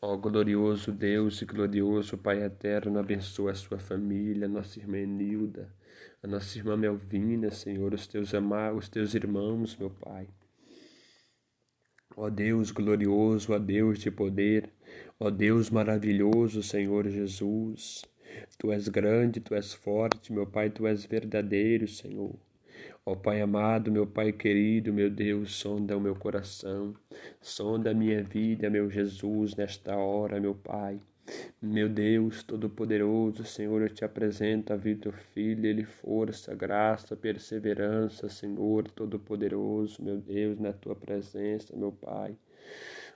Ó glorioso Deus e glorioso Pai eterno, abençoa a sua família, nossa irmã Nilda, a nossa irmã Melvina, Senhor, os teus amados, os teus irmãos, meu Pai. Ó Deus glorioso, ó Deus de poder, Ó Deus maravilhoso, Senhor Jesus, Tu és grande, Tu és forte, meu Pai, Tu és verdadeiro, Senhor. Ó Pai amado, meu Pai querido, meu Deus, sonda o meu coração, sonda a minha vida, meu Jesus, nesta hora, meu Pai. Meu Deus Todo-Poderoso, Senhor, eu te apresento a vida do filho, ele força, graça, perseverança, Senhor Todo-Poderoso, meu Deus, na tua presença, meu Pai.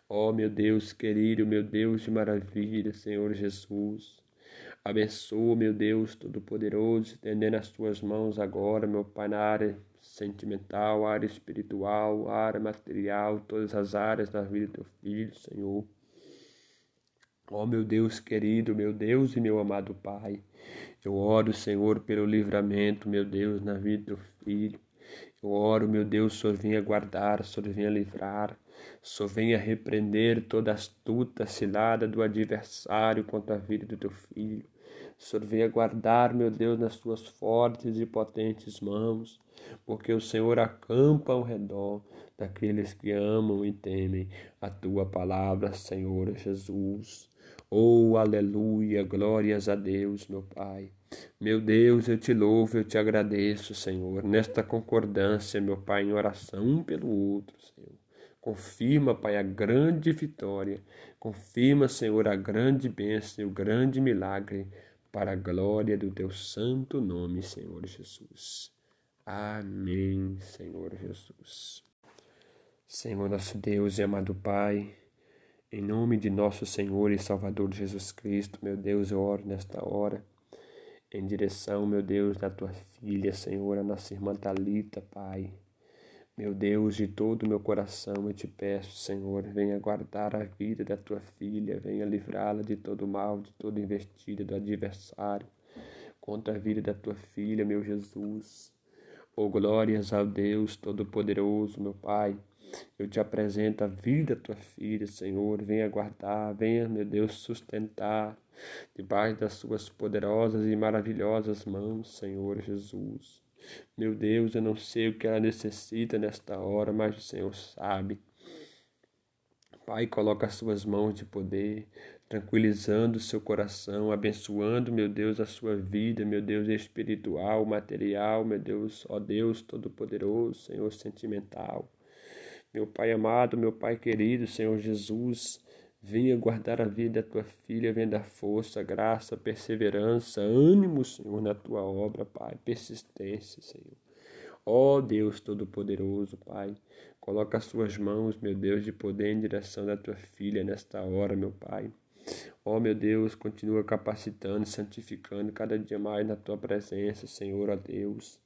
Ó oh, meu Deus querido, meu Deus de maravilha, Senhor Jesus. Abençoa, meu Deus Todo-Poderoso, estendendo as tuas mãos agora, meu Pai, na área sentimental, área espiritual, área material, todas as áreas da vida do teu filho, Senhor. Ó oh, meu Deus querido, meu Deus e meu amado Pai, eu oro, Senhor, pelo livramento, meu Deus, na vida do filho. Eu oro, meu Deus, Senhor venha guardar, Senhor venha livrar, só venha repreender toda astuta cilada do adversário contra a vida do teu filho. Senhor, venha guardar, meu Deus, nas tuas fortes e potentes mãos, porque o Senhor acampa ao redor daqueles que amam e temem a tua palavra, Senhor Jesus. Oh, aleluia, glórias a Deus, meu Pai. Meu Deus, eu te louvo, eu te agradeço, Senhor, nesta concordância, meu Pai, em oração um pelo outro, Senhor. Confirma, Pai, a grande vitória. Confirma, Senhor, a grande bênção e o grande milagre para a glória do teu santo nome, Senhor Jesus. Amém, Senhor Jesus. Senhor nosso Deus e amado Pai, em nome de nosso Senhor e Salvador Jesus Cristo, meu Deus, eu oro nesta hora em direção, meu Deus, da tua filha, Senhor, a nossa irmã Talita, Pai. Meu Deus, de todo o meu coração eu te peço, Senhor, venha guardar a vida da tua filha, venha livrá-la de todo mal, de toda investida do adversário contra a vida da tua filha, meu Jesus. Oh, glórias ao Deus Todo-Poderoso, meu Pai. Eu te apresento a vida da tua filha, Senhor. Venha guardar, venha, meu Deus, sustentar debaixo das suas poderosas e maravilhosas mãos, Senhor Jesus. Meu Deus, eu não sei o que ela necessita nesta hora, mas o Senhor sabe. Pai, coloca as suas mãos de poder, tranquilizando o seu coração, abençoando, meu Deus, a sua vida, meu Deus, espiritual, material, meu Deus, ó Deus Todo-Poderoso, Senhor sentimental. Meu Pai amado, meu Pai querido, Senhor Jesus, venha guardar a vida da tua filha, venha dar força, graça, perseverança, ânimo, Senhor, na tua obra, Pai, persistência, Senhor. Ó Deus Todo-Poderoso, Pai, coloca as suas mãos, meu Deus, de poder em direção da tua filha nesta hora, meu Pai. Ó meu Deus, continua capacitando, santificando cada dia mais na tua presença, Senhor, ó Deus.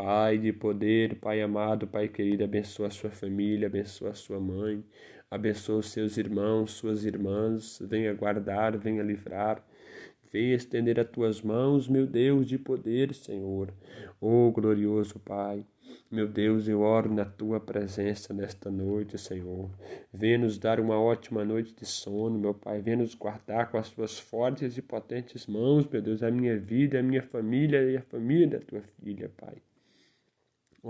Pai de poder, Pai amado, Pai querido, abençoa a sua família, abençoa a sua mãe, abençoa os seus irmãos, suas irmãs, venha guardar, venha livrar. Venha estender as tuas mãos, meu Deus de poder, Senhor. Oh, glorioso Pai. Meu Deus, eu oro na tua presença nesta noite, Senhor. Venha nos dar uma ótima noite de sono, meu Pai. Venha nos guardar com as tuas fortes e potentes mãos, meu Deus, a minha vida, a minha família e a família da tua filha, Pai.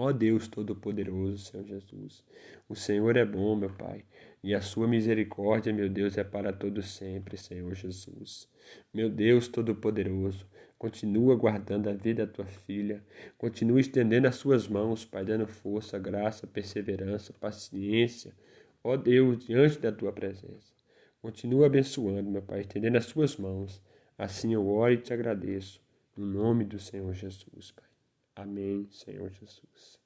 Ó Deus Todo-Poderoso, Senhor Jesus, o Senhor é bom, meu Pai, e a sua misericórdia, meu Deus, é para todo sempre, Senhor Jesus. Meu Deus Todo-Poderoso, Continua guardando a vida da tua filha. Continua estendendo as suas mãos, Pai, dando força, graça, perseverança, paciência. Ó Deus, diante da tua presença. Continua abençoando, meu Pai, estendendo as suas mãos. Assim eu oro e te agradeço. No nome do Senhor Jesus, Pai. Amém, Senhor Jesus.